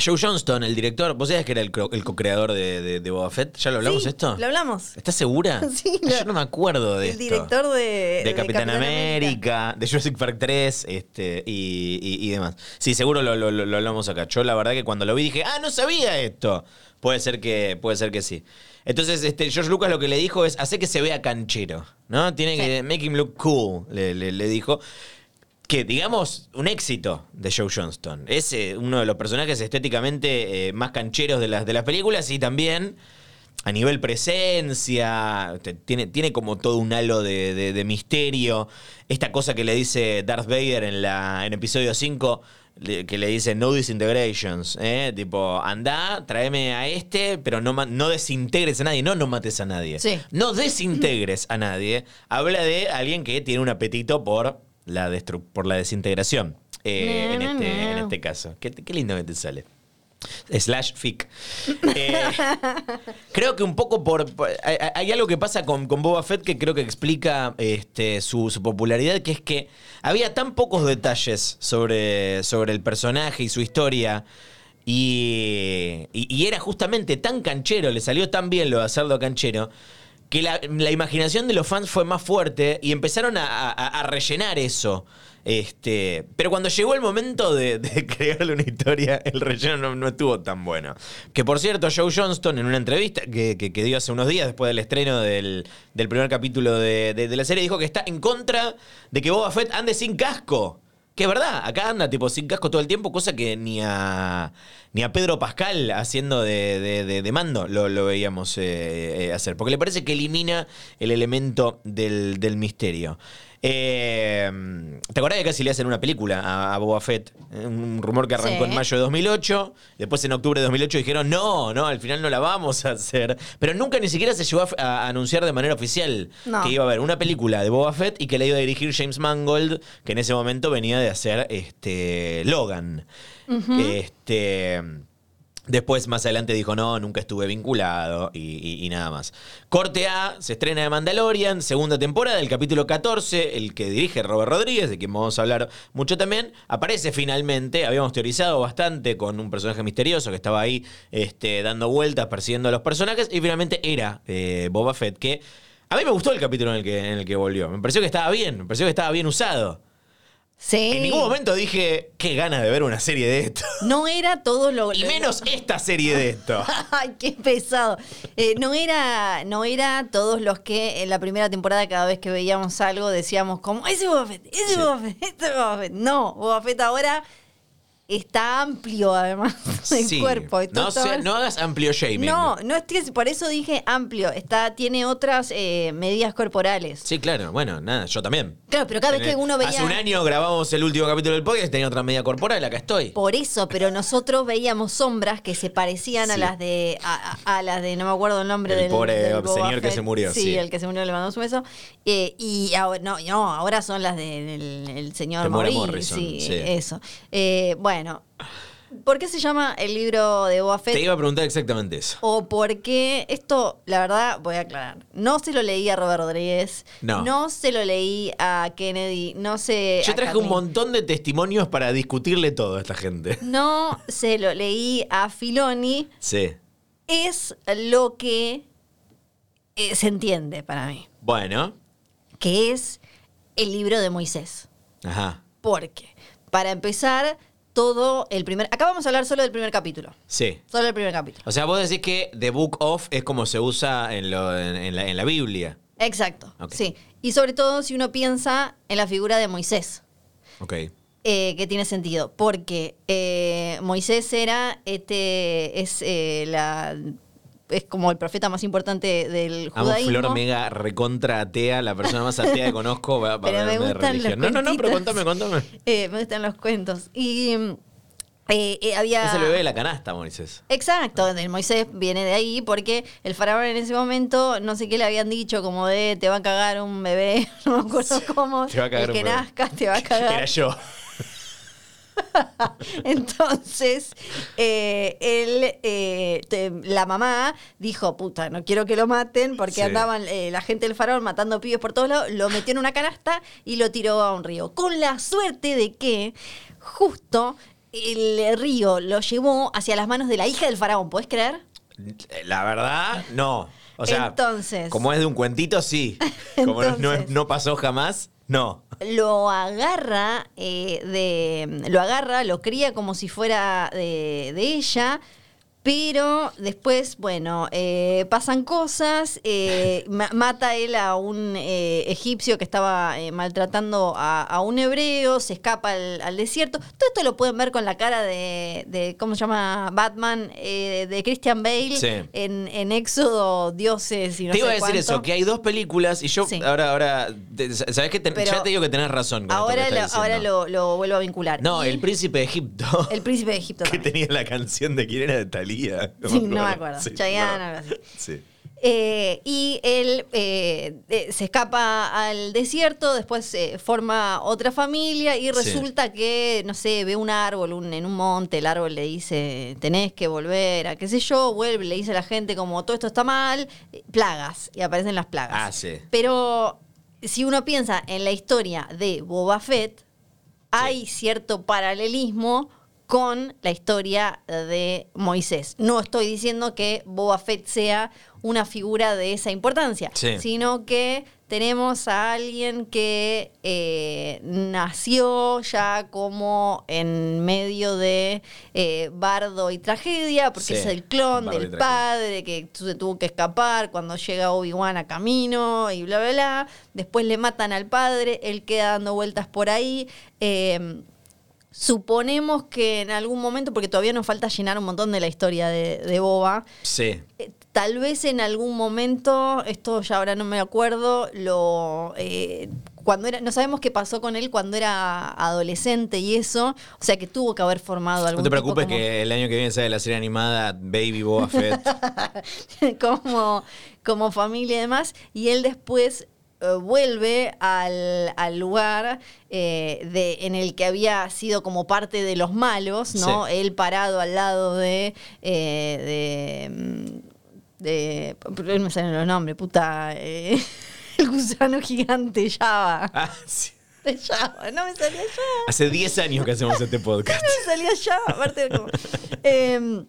Joe Johnston, el director, ¿vos sabías que era el, co- el co-creador de, de- de Boba Fett? ¿Ya lo hablamos Sí, esto? Lo hablamos. ¿Estás segura? Sí, Yo lo- no me acuerdo de el esto. director de, De Capitán, América, de Jurassic Park 3 este, y, y- y demás. Sí, seguro lo, lo- lo- lo hablamos acá. Yo la verdad que cuando lo vi dije, ah, no sabía esto. Puede ser que, puede ser que sí. Entonces, este, George Lucas lo que le dijo es, hace que se vea canchero, ¿no? Tiene Sí. que make him look cool, le, le- le dijo. Que digamos, un éxito de Joe Johnston. Es eh, uno de los personajes estéticamente eh, más cancheros de las, de las películas y también a nivel presencia, te- tiene, tiene como todo un halo de, de- de misterio. Esta cosa que le dice Darth Vader en, la, en episodio 5, le- que le dice no disintegrations, ¿eh? tipo, anda, tráeme a este, pero no, no desintegres a nadie, no no mates a nadie. Sí. No desintegres a nadie. Habla de alguien que tiene un apetito por la, destru- por la desintegración. eh, No, en, este, no. en este caso. Qué, qué lindo que te sale. Slash fic. Eh, creo que un poco por. por- hay, hay algo que pasa con, con Boba Fett que creo que explica este, su, su popularidad, que es que había tan pocos detalles sobre, sobre el personaje y su historia. Y, y- y era justamente tan canchero, le salió tan bien lo de hacerlo canchero, que la, imaginación de los fans fue más fuerte y empezaron a, rellenar eso. Este, pero cuando llegó el momento de, crearle una historia, el relleno no, estuvo tan bueno. Que por cierto, Joe Johnston, en una entrevista que, que- que dio hace unos días después del estreno del, del primer capítulo de, de- de la serie, dijo que está en contra de que Boba Fett ande sin casco. Que es verdad, acá anda tipo sin casco todo el tiempo, cosa que ni a, ni a Pedro Pascal haciendo de, de- de- de mando lo, lo veíamos eh, eh, hacer. Porque le parece que elimina el elemento del, del misterio. Eh, ¿Te acordás que casi le hacen una película a, a Boba Fett? Un rumor que arrancó Sí. en mayo de 2008. Después en octubre de 2008 dijeron, no, no, al final no la vamos a hacer. Pero nunca ni siquiera se llegó a, a anunciar de manera oficial No. que iba a haber una película de Boba Fett y que la iba a dirigir James Mangold, que en ese momento venía de hacer este, Logan. Este. Después, más adelante, dijo, no, nunca estuve vinculado y, nada más. Corte A, se estrena de Mandalorian, segunda temporada, el capítulo 14, el que dirige Robert Rodríguez, de quien vamos a hablar mucho también, aparece finalmente, habíamos teorizado bastante con un personaje misterioso que estaba ahí este, dando vueltas, persiguiendo a los personajes, y finalmente era eh, Boba Fett, que a mí me gustó el capítulo en el, que, en el que volvió, me pareció que estaba bien, me pareció que estaba bien usado. Sí. En ningún momento dije, qué ganas de ver una serie de esto. No era todo lo. Y menos esta serie de esto. Ay, qué pesado. Eh, no era, no era todos los que en la primera temporada cada vez que veíamos algo decíamos como ese Boba Fett, ese Sí. Boba Fett, ese Boba Fett. No, Boba Fett ahora está amplio además el Sí. cuerpo. Esto No, está- sea- no hagas amplio shaming. no, no estoy, por eso dije amplio. Está, tiene otras eh, medidas corporales. Sí, claro. Bueno, nada, yo también. Claro, pero cada vez que uno veía. Hace un año grabamos el último capítulo del podcast, tenía otra media corporal, acá estoy. Por eso, pero nosotros veíamos sombras que se parecían a las de a, las de no me acuerdo el nombre El del pobre del señor que se murió, Sí, sí. el que se murió le mandamos un beso. Eh, y ahora no, no, ahora son las del el señor sí, sí. eso. Eh, bueno, ¿por qué se llama el libro de Boba Fett? Te iba a preguntar exactamente eso. O porque esto, la verdad, voy a aclarar. No se lo leí a Robert Rodríguez. No. se lo leí a Kennedy. No sé. Yo traje un montón de testimonios para discutirle todo a esta gente. No se lo leí a Filoni. Sí. Es lo que eh, se entiende para mí. Bueno. Que es el libro de Moisés. Ajá. Porque, para empezar, todo el primer. Acá vamos a hablar solo del primer capítulo. Sí. Solo el primer capítulo. O sea, vos decís que The Book of es como se usa en, lo- en- en la, en la Biblia. Exacto. Sí. Y sobre todo si uno piensa en la figura de Moisés. Ok. eh, que tiene sentido, porque eh, Moisés era, este, es eh, la, es como el profeta más importante del Amo judaísmo. Flor Mega recontra atea, la persona más atea que conozco va, Pero me de gustan los religión. No, no, no, pero contame, contame. Eh, me gustan los cuentos. Y mm, eh, eh, había... Es el bebé de la canasta, Moisés. Exacto, del Moisés viene de ahí porque el faraón en ese momento, no sé qué le habían dicho, como de te va a cagar un bebé, no me acuerdo cómo, Te va a cagar el que un bebé. nazca te va a cagar. Era yo. Entonces, eh, él, eh, te- la mamá dijo, puta, no quiero que lo maten porque Sí. andaban eh, la gente del faraón matando pibes por todos lados, lo metió en una canasta y lo tiró a un río. Con la suerte de que justo el río lo llevó hacia las manos de la hija del faraón, ¿puedes creer? La verdad, no. O sea, Entonces. como es de un cuentito, sí. Como no, no, Entonces. no pasó jamás, no. lo agarra eh, de lo agarra lo cría como si fuera de, de ella pero después, bueno, eh, pasan cosas, eh, ma- mata él a un eh, egipcio que estaba maltratando a, a un hebreo, se escapa al, al desierto. Todo esto lo pueden ver con la cara de, de ¿cómo se llama? Batman, eh, de Christian Bale Sí. en, en Éxodo, Dioses y no te iba a decir cuánto. eso, que hay dos películas y yo Sí. ahora, ahora, te- sabes que ya te digo que tenés razón. Con esto que Ahora, estás lo, ahora lo, lo vuelvo a vincular. No, Y el príncipe de Egipto. el príncipe de Egipto. que también. tenía la canción de quién era de Talía. Sí, no me acuerdo. Sí, Chayanne, bueno. algo así. Sí. Eh, y él eh, eh, se escapa al desierto, después forma otra familia y Sí. resulta que, no sé, ve un árbol un- en un monte, el árbol le dice, tenés que volver a qué sé yo, vuelve, le dice a la gente como todo esto está mal, plagas, y aparecen las plagas. Ah, sí. Pero si uno piensa en la historia de Boba Fett, hay cierto paralelismo con la historia de Moisés. No estoy diciendo que Boba Fett sea una figura de esa importancia, Sí. sino que tenemos a alguien que eh, nació ya como en medio de eh, bardo y tragedia, porque Sí, es el clon del padre que se tuvo que escapar cuando llega Obi-Wan a camino y bla, bla, bla. Después le matan al padre, él queda dando vueltas por ahí. Eh, suponemos que en algún momento, porque todavía nos falta llenar un montón de la historia de, de Boba, Sí. eh, Tal vez en algún momento, esto ya ahora no me acuerdo, lo eh, cuando era, no sabemos qué pasó con él cuando era adolescente y eso, o sea que tuvo que haber formado algún No te tipo preocupes como- que el año que viene sale la serie animada Baby Boba Fett. como, como familia y demás, y él después eh, vuelve al, al lugar eh, de, en el que había sido como parte de los malos, ¿no? Sí. Él parado al lado de... eh, de, mm, de no me salen los nombres, puta. eh, el gusano gigante Java. Ah, sí. De Java, no me salía Java. Hace 10 años que hacemos este podcast. me salía Java, aparte como. Eh,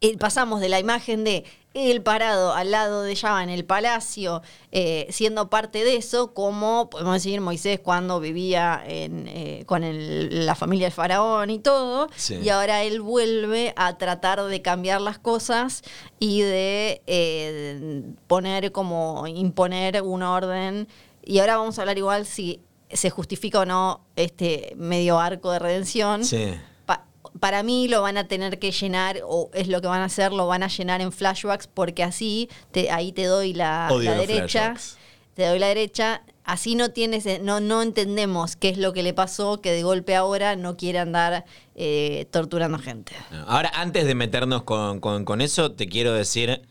eh, pasamos de la imagen de él parado al lado de Java en el palacio, eh, siendo parte de eso, como podemos decir Moisés cuando vivía en, eh, con el- la familia del faraón y todo, Sí. y ahora él vuelve a tratar de cambiar las cosas y de eh, poner como imponer un orden. Y ahora vamos a hablar igual si se justifica o no este medio arco de redención Sí. Pa- para mí lo van a tener que llenar, o es lo que van a hacer, lo van a llenar en flashbacks, porque así te, ahí te doy la, la derecha. flashbacks. Te doy la derecha. Así no tienes, no, no entendemos qué es lo que le pasó, que de golpe ahora no quiere andar eh, torturando gente. Ahora, antes de meternos con, con- con eso, te quiero decir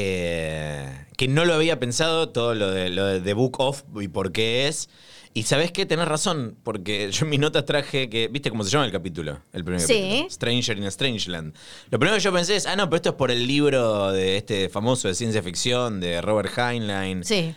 que, que no lo había pensado todo lo de, lo de The Book of y por qué es. Y sabes qué, tenés razón, porque yo en mis notas traje que, ¿viste cómo se llama el capítulo? El primer Sí. capítulo. Stranger in Strangeland. Lo primero que yo pensé es, ah, no, pero esto es por el libro de este famoso de ciencia ficción de Robert Heinlein. Sí.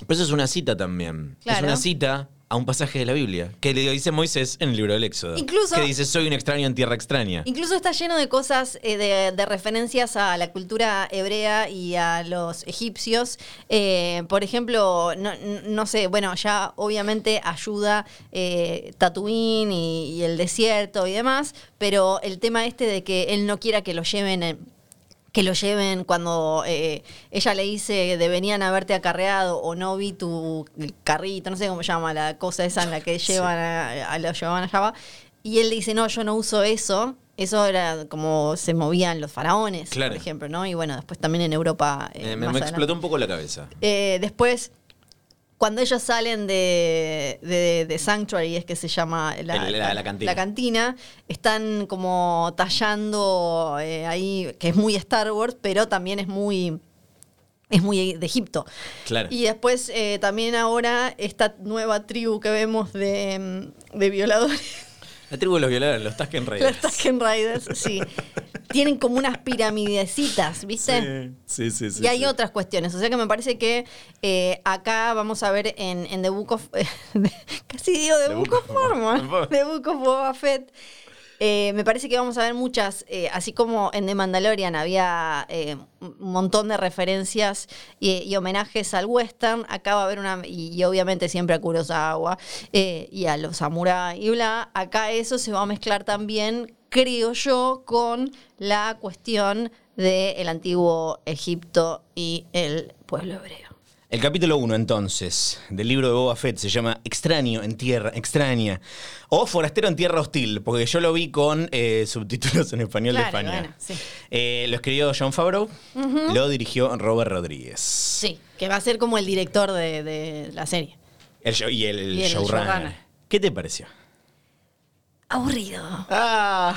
Pero eso es una cita también. Es Claro. una cita a un pasaje de la Biblia, que le dice Moisés en el libro del Éxodo. Incluso- Que dice, soy un extraño en tierra extraña. Incluso está lleno de cosas, eh, de, de referencias a la cultura hebrea y a los egipcios. Eh, por ejemplo, no, no sé, bueno, ya obviamente ayuda eh, Tatooine y, y el desierto y demás, pero el tema este de que él no quiera que lo lleven en- que lo lleven cuando eh, ella le dice de venían a haberte acarreado o no vi tu carrito, no sé cómo se llama la cosa esa en la que llevan a, a- lo llevaban a Java. Y él le dice, no, yo no uso eso. Eso era como se movían los faraones, Claro. por ejemplo, ¿no? Y bueno, después también en Europa. eh, Eh, me, explotó un poco la cabeza. Eh, después, cuando ellos salen de, de, de Sanctuary, es que se llama la, El- la- la cantina. cantina, están como tallando eh, ahí, que es muy Star Wars, pero también es muy... Es muy de Egipto. Claro. Y después eh, también ahora esta nueva tribu que vemos de, de violadores La tribu de los violadores, los Tusken Raiders. los Tusken Riders, sí. Tienen como unas piramidecitas, ¿viste? Sí, sí, sí. y hay sí. otras cuestiones. O sea que me parece que eh, acá vamos a ver en, en The Book of. casi digo The, The Book, Book of The Book of Boba Fett. Eh, me parece que vamos a ver muchas, eh, así como en The Mandalorian había eh, un montón de referencias y, y homenajes al western, acá va a haber una, y, y obviamente siempre a Kurosawa y a los samurai y bla, acá eso se va a mezclar también, creo yo, con la cuestión del antiguo Egipto y el pueblo hebreo. El capítulo 1, entonces, del libro de Boba Fett se llama Extraño en tierra extraña o Forastero en tierra hostil, porque yo lo vi con eh, subtítulos en español Claro, de España. bueno, sí. Eh, lo escribió John Favreau, lo dirigió Robert Rodríguez. Sí, que va a ser como el director de, de la serie. El show- y el, Y el showrunner. showrunner. ¿Qué te pareció? Aburrido. Ah.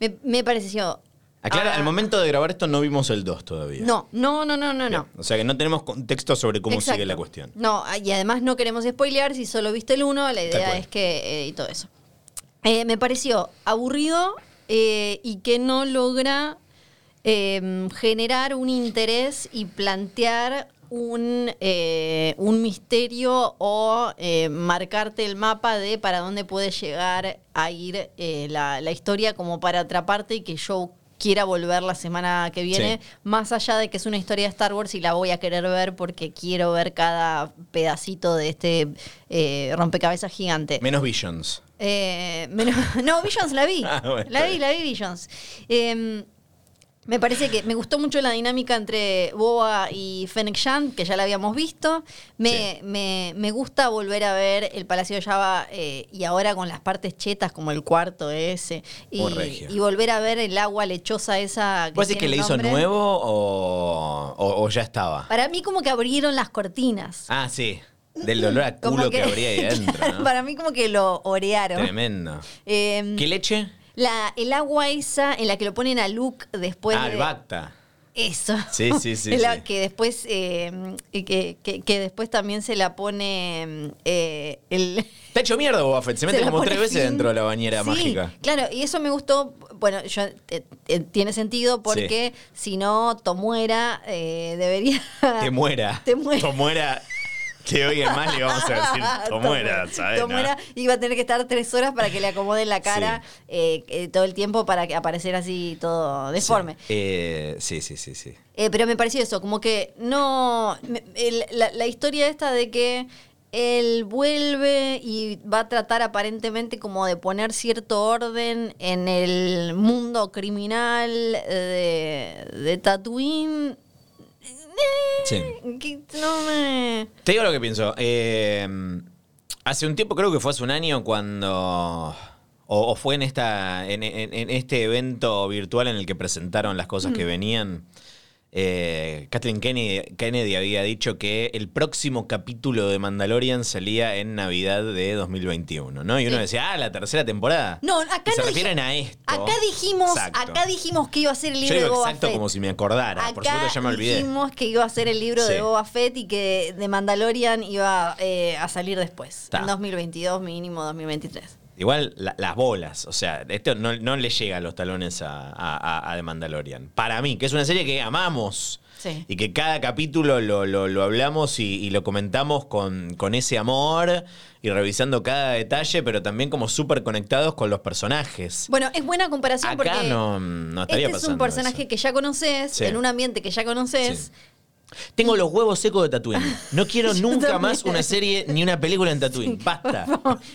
Me, me pareció. Aclara, Ah, al momento de grabar esto no vimos el 2 todavía. No, no, no, no, no, no. O sea que no tenemos contexto sobre cómo Exacto. sigue la cuestión. No, y además no queremos spoilear si solo viste el uno, la Tal idea es que. eh, y todo eso. Eh, me pareció aburrido eh, y que no logra eh, generar un interés y plantear un, eh, un misterio o eh, marcarte el mapa de para dónde puede llegar a ir eh, la, la historia como para atraparte y que yo quiera volver la semana que viene, Sí. más allá de que es una historia de Star Wars y la voy a querer ver porque quiero ver cada pedacito de este rompecabezas gigante. Menos Visions. Menos- no, Visions la vi. Ah, bueno, la vi, la vi Visions. Me parece que me gustó mucho la dinámica entre Boa y Fennec Shand, que ya la habíamos visto. Me, Sí. me, me gusta volver a ver el Palacio de Java eh, y ahora con las partes chetas, como el cuarto ese. Y, y volver a ver el agua lechosa esa. ¿Vos decís que le hizo nuevo o, o- o ya estaba? Para mí, como que abrieron las cortinas. Ah, sí. Del dolor a culo que, habría ahí adentro, ¿no? Para mí como que lo orearon. Tremendo. Eh, ¿Qué leche? La, el agua esa en la que lo ponen a Luke después ah, de... el Bacta. Eso. Sí, sí, sí, la sí. Que después, eh, que, que- que después también se la pone eh, el... Está hecho mierda Boba Fett. Se mete se como tres veces dentro de la bañera Sí, mágica. Claro, y eso me gustó. Bueno, yo, eh, eh, tiene sentido porque si no, Tomuera eh, debería. Te muera. Te muera. Tomuera. Que oye mal le vamos a decir Tomuera, ¿sabes? Tomuera iba a tener que estar tres horas para que le acomoden la cara eh, eh, todo el tiempo para que apareciera así todo deforme. Sí. Eh, sí, sí, sí, sí. Eh, pero me pareció eso, como que no. el- la, la historia esta de que él vuelve y va a tratar aparentemente como de poner cierto orden en el mundo criminal de, de Tatooine. Sí. Que no me. Te digo lo que pienso. Eh, hace un tiempo, creo que fue hace un año, cuando. O, o fue en, esta, en, en- en este evento virtual en el que presentaron las cosas que venían. Eh, Kathleen Kennedy, Kennedy había dicho que el próximo capítulo de Mandalorian salía en Navidad de 2021, ¿no? Y uno Sí. decía, ah, la tercera temporada. No, acá Y se no refieren a esto. Acá dijimos, Exacto. acá dijimos que iba a ser el Yo libro de Boba exacto Fett. como si me acordara. Por Acá supuesto ya me olvidé. dijimos que iba a ser el libro Sí. de Boba Fett y que de Mandalorian iba eh, a salir después. Ta. En 2022, mínimo 2023. Igual la- las bolas, o sea, esto no, no le llega a los talones a, a- a- The Mandalorian. Para mí, que es una serie que amamos Sí. y que cada capítulo lo, lo- lo hablamos y, y lo comentamos con, con ese amor y revisando cada detalle, pero también como súper conectados con los personajes. Bueno, es buena comparación Acá porque no, no estaría este es un personaje eso. que ya conoces, Sí. en un ambiente que ya conoces. Sí. Tengo los huevos secos de Tatooine. No quiero Yo nunca también. más una serie ni una película en Tatooine. Basta.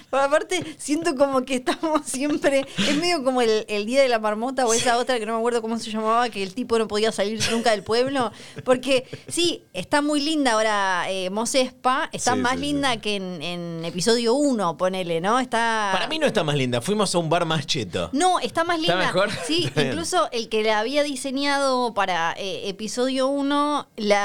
Pero aparte, siento como que estamos siempre. Es medio como el, el día de la marmota o esa otra que no me acuerdo cómo se llamaba, que el tipo no podía salir nunca del pueblo. Porque sí, está muy linda ahora eh, Mos Espa, está Sí, más sí, linda sí. que en, en episodio 1, ponele, ¿no? Está. Para mí no está más linda. Fuimos a un bar más cheto. No, está más ¿Está linda. mejor? Sí, Está incluso el que la había diseñado para eh, episodio 1, la,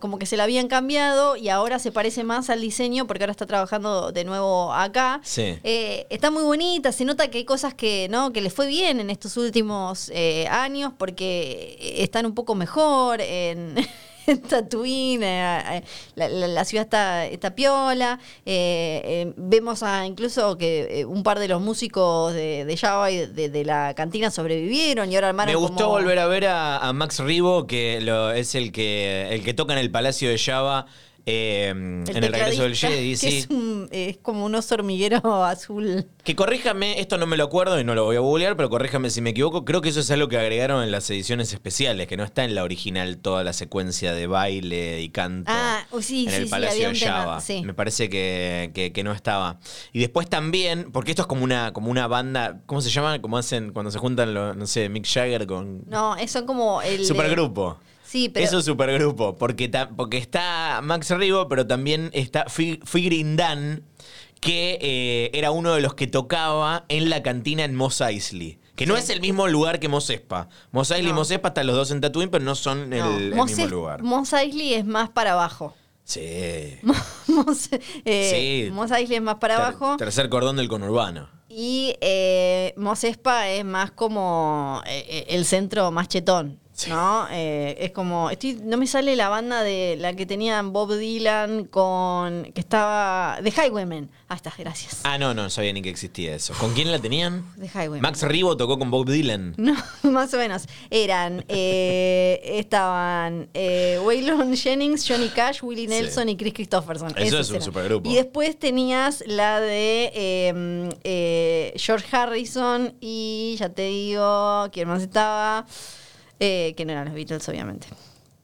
como que se la habían cambiado y ahora se parece más al diseño porque ahora está trabajando de nuevo acá. Sí. Eh, está muy bonita, se nota que hay cosas que, ¿no? que le fue bien en estos últimos eh, años porque están un poco mejor en... Tatooine, eh, eh, la, la- la ciudad está, está piola. eh, vemos a incluso que un par de los músicos de, de Java y de, de la cantina sobrevivieron y ahora armaron Me gustó como- volver a ver a, a Max Ribo, que lo- es el que, el que toca en el Palacio de Java eh, en el regreso del Jedi. sí. es, un- es como un oso hormiguero azul. Que corríjame, esto no me lo acuerdo y no lo voy a googlear, pero corríjame si me equivoco. Creo que eso es algo que agregaron en las ediciones especiales, que no está en la original toda la secuencia de baile y canto Ah, uy, sí, en sí, el sí, Palacio de Java. Me parece que, que- que no estaba. Y después también, porque esto es como una, como una banda, ¿cómo se llama? Como hacen cuando se juntan, los, no sé, Mick Jagger con... No, eso son como el. de- Supergrupo. Sí, pero. Eso es supergrupo, porque, ta- porque está Max Ribo, pero también está Fi- Figrindan, que eh, era uno de los que tocaba en la cantina en Mos Eisley. Que no es el mismo lugar que Mos Espa. Mos Eisley y. Mos Espa están los dos en Tatooine, pero no son el, no, el Mos mismo Es- lugar. Mos Eisley es más para abajo. Sí. Mos, eh, Sí. Mos Eisley es más para Ter- abajo. Tercer cordón del conurbano. Y eh, Mos Espa es más como eh, eh, el centro más chetón. Sí. ¿No? Eh, es como. Estoy, no me sale la banda de la que tenían Bob Dylan con. que estaba. de Highwaymen. Ah, está, gracias. Ah, no, no sabía ni que existía eso. ¿Con quién la tenían? De Highwaymen. Max Ribo tocó con Bob Dylan. No, más o menos. Eran, eh, estaban eh, Waylon Jennings, Johnny Cash, Willie Sí. Nelson y Chris Christopherson. Eso Esos es un eran. supergrupo. Y después tenías la de eh, eh, George Harrison y ya te digo, ¿quién más estaba? Eh, que no eran los Beatles, obviamente.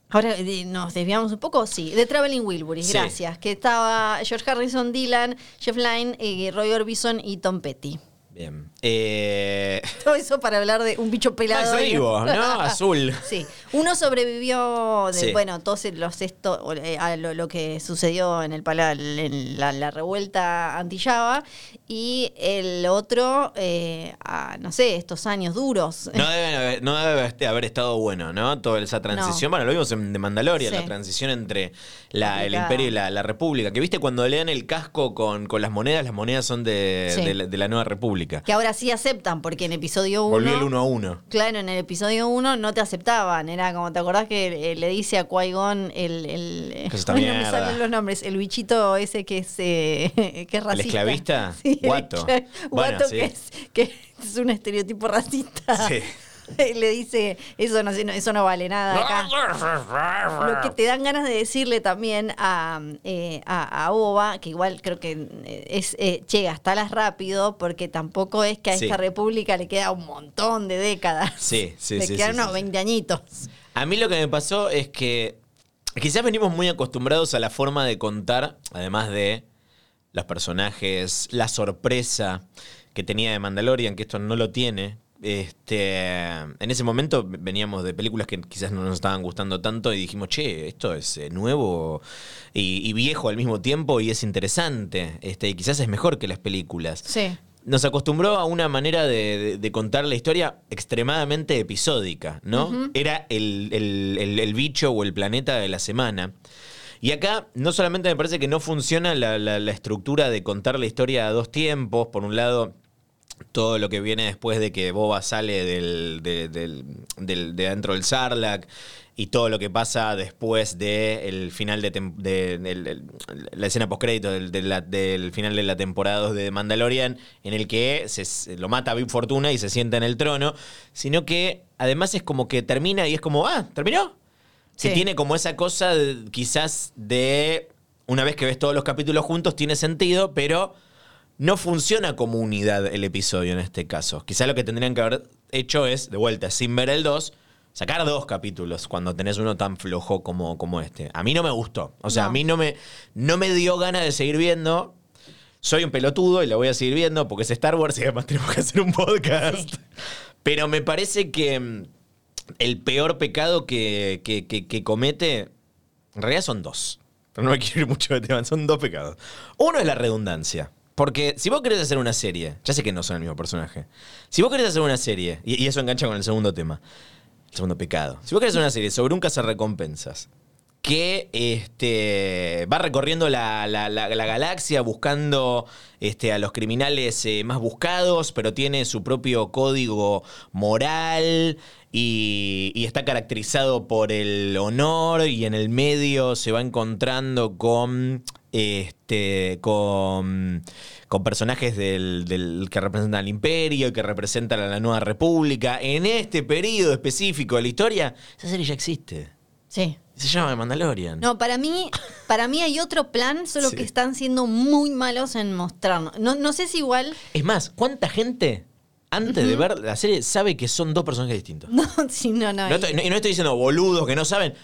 Ahora eh, nos desviamos un poco, sí, de Traveling Wilburys, Sí. gracias. Que estaba George Harrison, Dylan, Jeff Lynne, eh, Roy Orbison y Tom Petty. Bien. Eh, Todo eso para hablar de un bicho pelado. ¿no? Azul. Sí. Uno sobrevivió de, Sí. bueno, todos los esto, eh, a lo, lo que sucedió en el en la, la revuelta antillava. Y el otro, eh, a, no sé, estos años duros. No debe, haber- no debe este- haber estado bueno, ¿no? Toda esa transición. No. Bueno, lo vimos en The Mandalorian, Sí. la transición entre la- el imperio y la, la república. Que viste cuando le dan el casco con, con las monedas, las monedas son de, Sí. de la, de la nueva república. Que ahora sí aceptan, porque en episodio 1. Volvió el uno a uno. Claro, en el episodio 1 no te aceptaban. Era como, ¿te acordás que eh, le dice a Qui-Gon el. el Que es esta Ay, no me salen los nombres. El bichito ese que es, eh, que es racista. esclavista? Sí, el Guato. escla- Bueno, Guato sí. que, es, que es un estereotipo racista. Sí. le dice, eso no, eso no vale nada acá. Lo que te dan ganas de decirle también a, eh, a, a Boba, que igual creo que eh, es eh, che, gastalas rápido, porque tampoco es que a Sí. esta república le queda un montón de décadas. Sí, sí, le sí, quedan sí, unos sí, 20 añitos. A mí lo que me pasó es que quizás venimos muy acostumbrados a la forma de contar, además de los personajes, la sorpresa que tenía de Mandalorian, que esto no lo tiene. Este, en ese momento veníamos de películas que quizás no nos estaban gustando tanto y dijimos, che, esto es eh, nuevo y, y viejo al mismo tiempo y es interesante. Este, y quizás es mejor que las películas Sí. nos acostumbró a una manera de, de- de contar la historia extremadamente episódica, ¿no? Era el, el- el- el bicho o el planeta de la semana. Y acá no solamente me parece que no funciona la, la- la estructura de contar la historia a dos tiempos, por un lado todo lo que viene después de que Boba sale del, de, del- del- de dentro del Sarlacc y todo lo que pasa después del final de, tem- de- del- la escena postcrédito del, de del final de la temporada 2 de Mandalorian en el que se, se lo mata a Big Fortuna y se sienta en el trono, sino que además es como que termina y es como, ah, ¿terminó? Sí. tiene como esa cosa de- quizás de una vez que ves todos los capítulos juntos tiene sentido, pero no funciona como unidad el episodio en este caso. Quizás lo que tendrían que haber hecho es, de vuelta, sin ver el 2, sacar dos capítulos cuando tenés uno tan flojo como, como este. A mí no me gustó. O sea, No. a mí no me, no me dio ganas de seguir viendo. Soy un pelotudo y la voy a seguir viendo porque es Star Wars y además tenemos que hacer un podcast. Sí. Pero me parece que mm, el peor pecado que, que- que- que comete, en realidad son dos. Pero no me quiero ir mucho de tema, son dos pecados. Uno es la redundancia. Porque si vos querés hacer una serie, ya sé que no son el mismo personaje. Si vos querés hacer una serie, y, eso engancha con el segundo tema, el segundo pecado. Si vos querés hacer una serie sobre un cazarrecompensas que este, va recorriendo la, la- la- la galaxia buscando este, a los criminales eh, más buscados, pero tiene su propio código moral y, y está caracterizado por el honor y en el medio se va encontrando con... Este, con, con personajes del, del- que representan al imperio, que representan a la nueva república. En este periodo específico de la historia, esa serie ya existe. Sí. Se llama Mandalorian. No, para mí, para mí hay otro plan, solo Sí. que están siendo muy malos en mostrarnos. No, no sé si igual. Es más, ¿cuánta gente antes de ver la serie sabe que son dos personajes distintos? No, sí, no, no. No y- estoy, no- estoy diciendo boludos que no saben.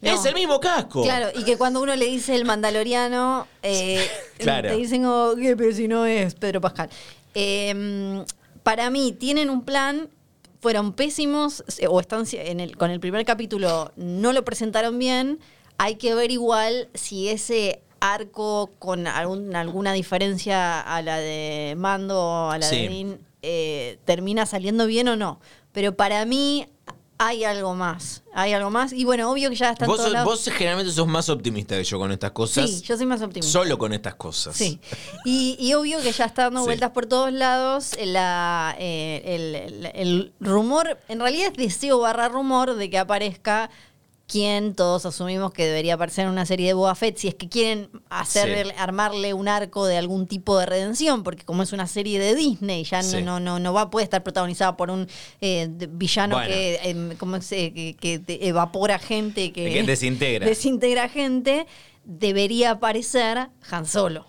No. Es el mismo casco. Claro, y que cuando uno le dice el mandaloriano, eh, Claro. te dicen, oh, ¿qué? pero si no es Pedro Pascal. Eh, para mí, tienen un plan, fueron pésimos, eh, o están en el, con el primer capítulo no lo presentaron bien. Hay que ver igual si ese arco con algún- alguna diferencia a la de Mando o a la Sí. de Din eh, termina saliendo bien o no. Pero para mí hay algo más. Hay algo más. Y bueno, obvio que ya está en Vos, todos sos- vos generalmente sos más optimista que yo con estas cosas. Sí, yo soy más optimista. Solo con estas cosas. Sí. Y, y obvio que ya está dando Sí. vueltas por todos lados. La, eh, el, el- el rumor, en realidad es deseo barra rumor de que aparezca quien todos asumimos que debería aparecer en una serie de Boba Fett, si es que quieren hacer, Sí. armarle un arco de algún tipo de redención, porque como es una serie de Disney, ya Sí. no, no, no va, puede estar protagonizada por un eh, villano Bueno. que, em, ¿cómo se- que, que evapora gente, que, Que desintegra. desintegra gente, debería aparecer Han Solo.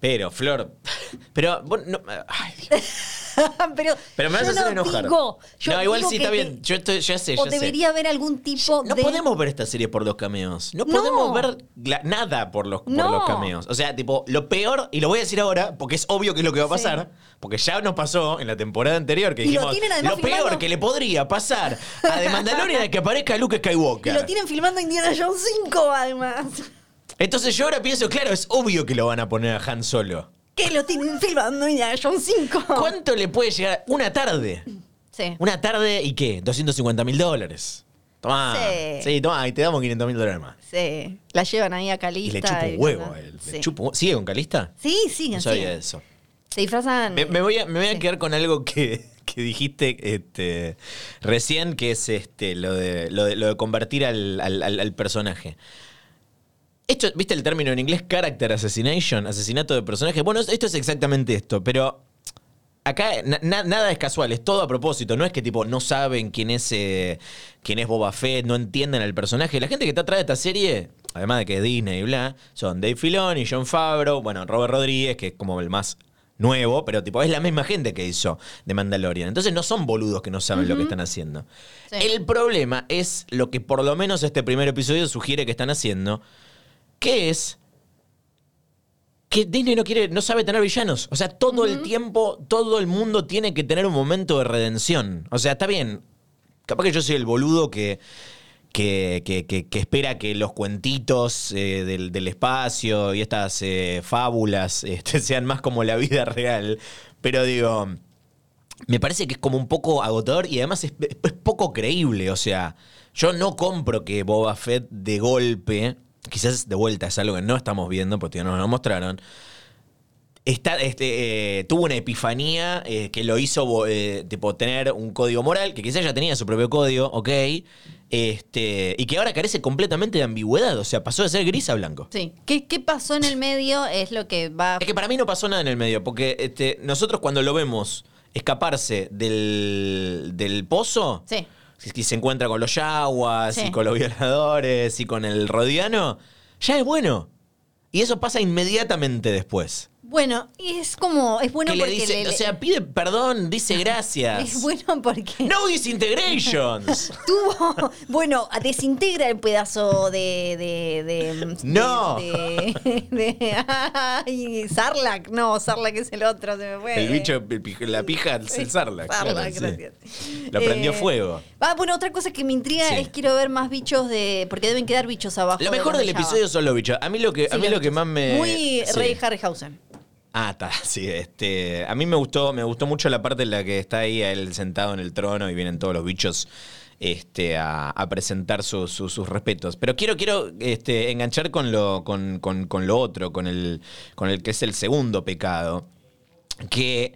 Pero, Flor. Pero, vos no- ay, Dios. pero, Pero me vas yo a hacer no enojar. digo- yo no, igual digo sí está bien. Yo estoy, ya sé, o ya sé. debería haber algún tipo No de. podemos ver esta serie por los cameos. No, No. podemos ver la- nada por los, por No. los cameos. O sea, tipo, lo peor, y lo voy a decir ahora, porque es obvio que es lo que va a Sí. pasar, porque ya nos pasó en la temporada anterior que Y lo dijimos, además lo peor que le podría pasar a The Mandalorian es que aparezca Luke Y Skywalker. lo tienen filmando Indiana Jones 5, además. Entonces yo ahora pienso, claro, es obvio que lo van a poner a Han Solo. Que lo tienen filmando Indiana Jones 5. ¿Cuánto le puede llegar? Una tarde. Sí. Una tarde y qué? 250 mil dólares. Tomá. Sí. Sí, tomá, y te damos 500 mil dólares más. Sí. La llevan ahí a Y Calista. le chupa un huevo a él. Le Sí. chupa un- ¿Sigue con Calista? Sí, sí, No sí. sabía eso. Se disfrazan. Me, me voy a, me voy a Sí. quedar con algo que, que dijiste este, recién, que es este, lo, de, lo, de, lo de convertir al, al- al- al personaje. ¿Viste el término en inglés? Character assassination, asesinato de personaje. Bueno, esto es exactamente esto, pero acá na- na- nada es casual, es todo a propósito. No es que tipo no saben quién es, eh, quién es Boba Fett, no entienden al personaje. La gente que está atrás de esta serie, además de que es Disney y bla, son Dave Filoni, John Favreau, bueno, Robert Rodríguez, que es como el más nuevo, pero tipo es la misma gente que hizo de Mandalorian. Entonces no son boludos que no saben lo que están haciendo. Sí. El problema es lo que por lo menos este primer episodio sugiere que están haciendo, que es que Disney no quiere, no sabe tener villanos. O sea, todo el tiempo, todo el mundo tiene que tener un momento de redención. O sea, está bien. Capaz que yo soy el boludo que. Que, que- que- que espera que los cuentitos eh, del, del espacio y estas eh, fábulas este, sean más como la vida real. Pero digo, me parece que es como un poco agotador y además es, es poco creíble. O sea, yo no compro que Boba Fett de golpe, quizás de vuelta es algo que no estamos viendo porque no nos lo mostraron. Está, este, eh, tuvo una epifanía eh, que lo hizo eh, tipo, tener un código moral, que quizás ya tenía su propio código, ok, este, y que ahora carece completamente de ambigüedad, o sea, pasó de ser gris a blanco. Sí. ¿Qué, ¿Qué pasó en el medio? Es lo que va. Es que para mí no pasó nada en el medio, porque este, nosotros cuando lo vemos escaparse del, del pozo, Sí. Y se encuentra con los yaguas, Sí. y con los violadores, y con el rodiano, ya es bueno. Y eso pasa inmediatamente después. Bueno, y es como. Es bueno que le porque. dice, le- o sea, pide perdón, dice gracias. es bueno porque. No disintegrations. Tuvo, bueno, desintegra el pedazo de. de, de No. De, de- de- ay, Sarlacc. No, Sarlacc es el otro, se me fue. el bicho, el pij- la pija, el Sarlacc. claro, Sarlacc, sí. gracias. Lo prendió Eh, fuego. Ah, bueno, otra cosa que me intriga Sí. es quiero ver más bichos de. Porque deben quedar bichos abajo. Lo mejor del episodio son los bichos. A mí lo que, a Sí, mí los lo que bichos. más me. Muy sí. Rey Harryhausen. Ah, está, sí, este, a mí me gustó, me gustó mucho la parte en la que está ahí él sentado en el trono y vienen todos los bichos este, a, presentar su- su- sus respetos. Pero quiero, quiero este, enganchar con lo, con, con- lo otro, con el, con el que es el segundo pecado, que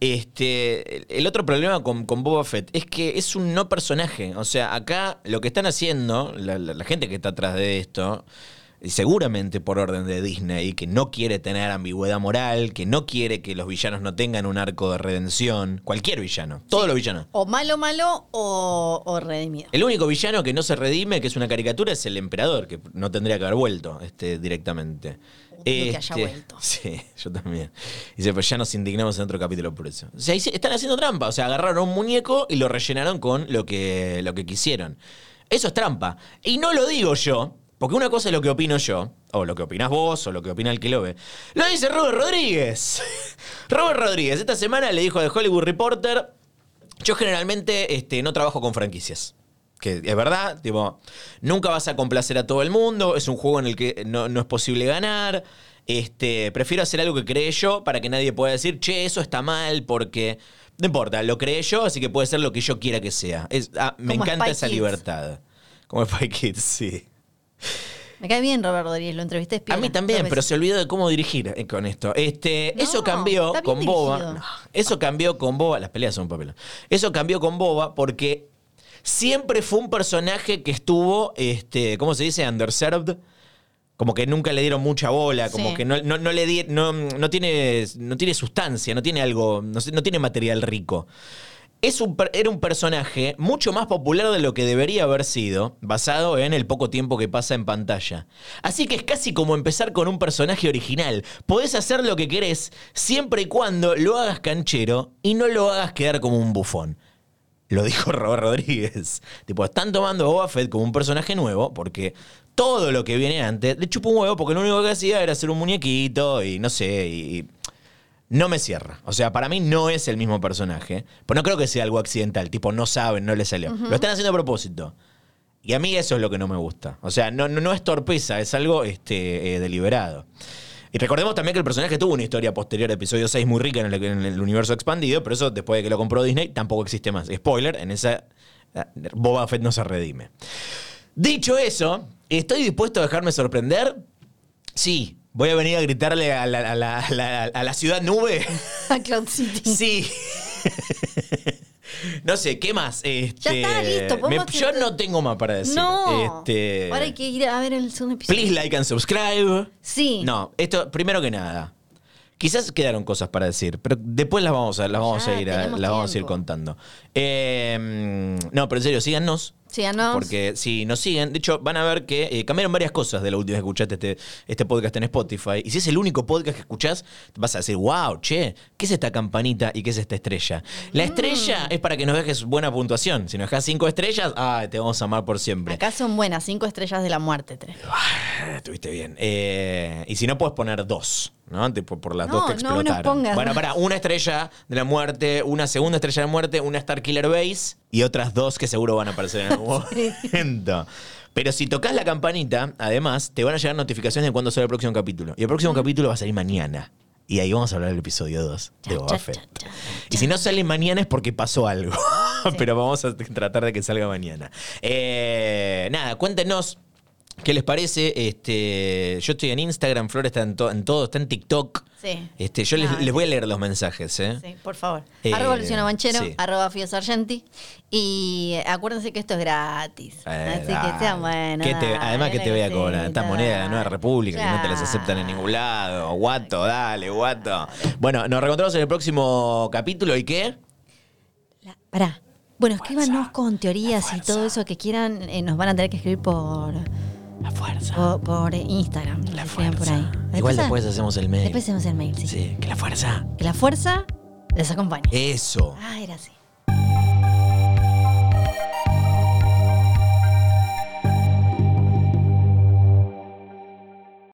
este, el- otro problema con, con Boba Fett es que es un no personaje. O sea, acá lo que están haciendo, la, gente que está atrás de esto, seguramente por orden de Disney, que no quiere tener ambigüedad moral, que no quiere que los villanos no tengan un arco de redención, cualquier villano, todos los villanos. O malo, malo o, o redimido. El único villano que no se redime, que es una caricatura, es el emperador, que no tendría que haber vuelto este, directamente. Dudo que haya vuelto. Sí, yo también. Dice, pues ya nos indignamos en otro capítulo por eso. O sea, están haciendo trampa. O sea, agarraron un muñeco y lo rellenaron con lo que, lo que quisieron. Eso es trampa. Y no lo digo yo, porque una cosa es lo que opino yo, o lo que opinás vos, o lo que opina el que lo ve. Lo dice Robert Rodríguez. Robert Rodríguez, esta semana le dijo a The Hollywood Reporter yo generalmente este, no trabajo con franquicias. Que es verdad, tipo, nunca vas a complacer a todo el mundo, es un juego en el que no, no es posible ganar. Este, prefiero hacer algo que creé yo para que nadie pueda decir, che, eso está mal, porque no importa, lo creé yo, así que puede ser lo que yo quiera que sea. Es- ah, me Como encanta Spy esa Kids. libertad. Como Spy Kids, sí. Me cae bien Robert Rodríguez, lo entrevisté. A mí también, pero se olvidó de cómo dirigir eh, con esto. Este, No, eso cambió está bien con Boba. dirigido. No, eso cambió con Boba. Las peleas son un papel. Eso cambió con Boba porque siempre fue un personaje que estuvo, este, ¿cómo se dice? Underserved. Como que nunca le dieron mucha bola, como Sí. que no, no- no le di- no, no tiene, no tiene sustancia, no tiene algo, no, sé, no tiene material rico. Es un era un personaje mucho más popular de lo que debería haber sido, basado en el poco tiempo que pasa en pantalla. Así que es casi como empezar con un personaje original. Podés hacer lo que querés siempre y cuando lo hagas canchero y no lo hagas quedar como un bufón. Lo dijo Robert Rodríguez. Tipo, están tomando a Boba Fett como un personaje nuevo porque todo lo que viene antes le chupa un huevo porque lo único que hacía era hacer un muñequito y no sé, y no me cierra. O sea, para mí no es el mismo personaje. Pero no creo que sea algo accidental. Tipo, no saben, no le salió. Lo están haciendo a propósito. Y a mí eso es lo que no me gusta. O sea, no, no, no es torpeza, es algo este, eh, deliberado. Y recordemos también que el personaje tuvo una historia posterior a episodio 6 muy rica en el, en el universo expandido, pero eso después de que lo compró Disney tampoco existe más. Spoiler, en esa eh, Boba Fett no se redime. Dicho eso, ¿estoy dispuesto a dejarme sorprender? Sí. Voy a venir a gritarle a la, a la- a la- a la ciudad nube. A Cloud City. Sí. No sé, ¿qué más? Este, Ya está, listo, me- yo no tengo más para decir. No. Este, Ahora hay que ir a ver el segundo episodio. Please like and subscribe. Sí. No, esto, primero que nada. Quizás quedaron cosas para decir, pero después las vamos a, las vamos Ya, a ir, a- las vamos a ir contando. Eh, no, pero en serio, síganos. Síganos. Porque si nos siguen, de hecho, van a ver que eh, cambiaron varias cosas de la última vez que escuchaste este, este podcast en Spotify. Y si es el único podcast que escuchás, vas a decir, wow, che, ¿qué es esta campanita y qué es esta estrella? La estrella Mm. es para que nos dejes buena puntuación. Si nos dejas cinco estrellas, ah, te vamos a amar por siempre. Acá son buenas, cinco estrellas de la muerte, tres. Estuviste bien. Eh, y si no, puedes poner dos, ¿no? Tipo, por las No, dos que explotaron. Bueno, para una estrella de la muerte, una segunda estrella de la muerte, una Star Killer Base y otras dos que seguro van a aparecer en momento. Pero si tocas la campanita, además, te van a llegar notificaciones de cuándo sale el próximo capítulo. Y el próximo capítulo va a salir mañana. Y ahí vamos a hablar del episodio 2 de Boba cha, Fett. cha, cha, Y si no sale mañana es porque pasó algo. Pero vamos a tratar de que salga mañana. Eh, nada, cuéntenos qué les parece. Este, yo estoy en Instagram, Flor está en, to- en todo, está en TikTok. Sí. Este, yo les, Dale. les voy a leer los mensajes, ¿eh? Sí, por favor. Eh, arroba Luciano Banchero, sí. arroba Fío Sargenti. Y acuérdense que esto es gratis. Eh, Así que sean buenos. Que te- además que te voy a cobrar. Esta moneda de la Nueva República, que no te las aceptan en ningún lado. Guato, dale, guato. Bueno, nos reencontramos en el próximo capítulo y qué? La- pará. Bueno, escríbanos con teorías y todo eso que quieran. eh, nos van a tener que escribir por, La fuerza. por, por Instagram. La por fuerza. ahí. Igual después hacemos el mail. Después hacemos el mail, sí. Sí, que la fuerza. Que la fuerza les acompañe. Eso. Ah, era así.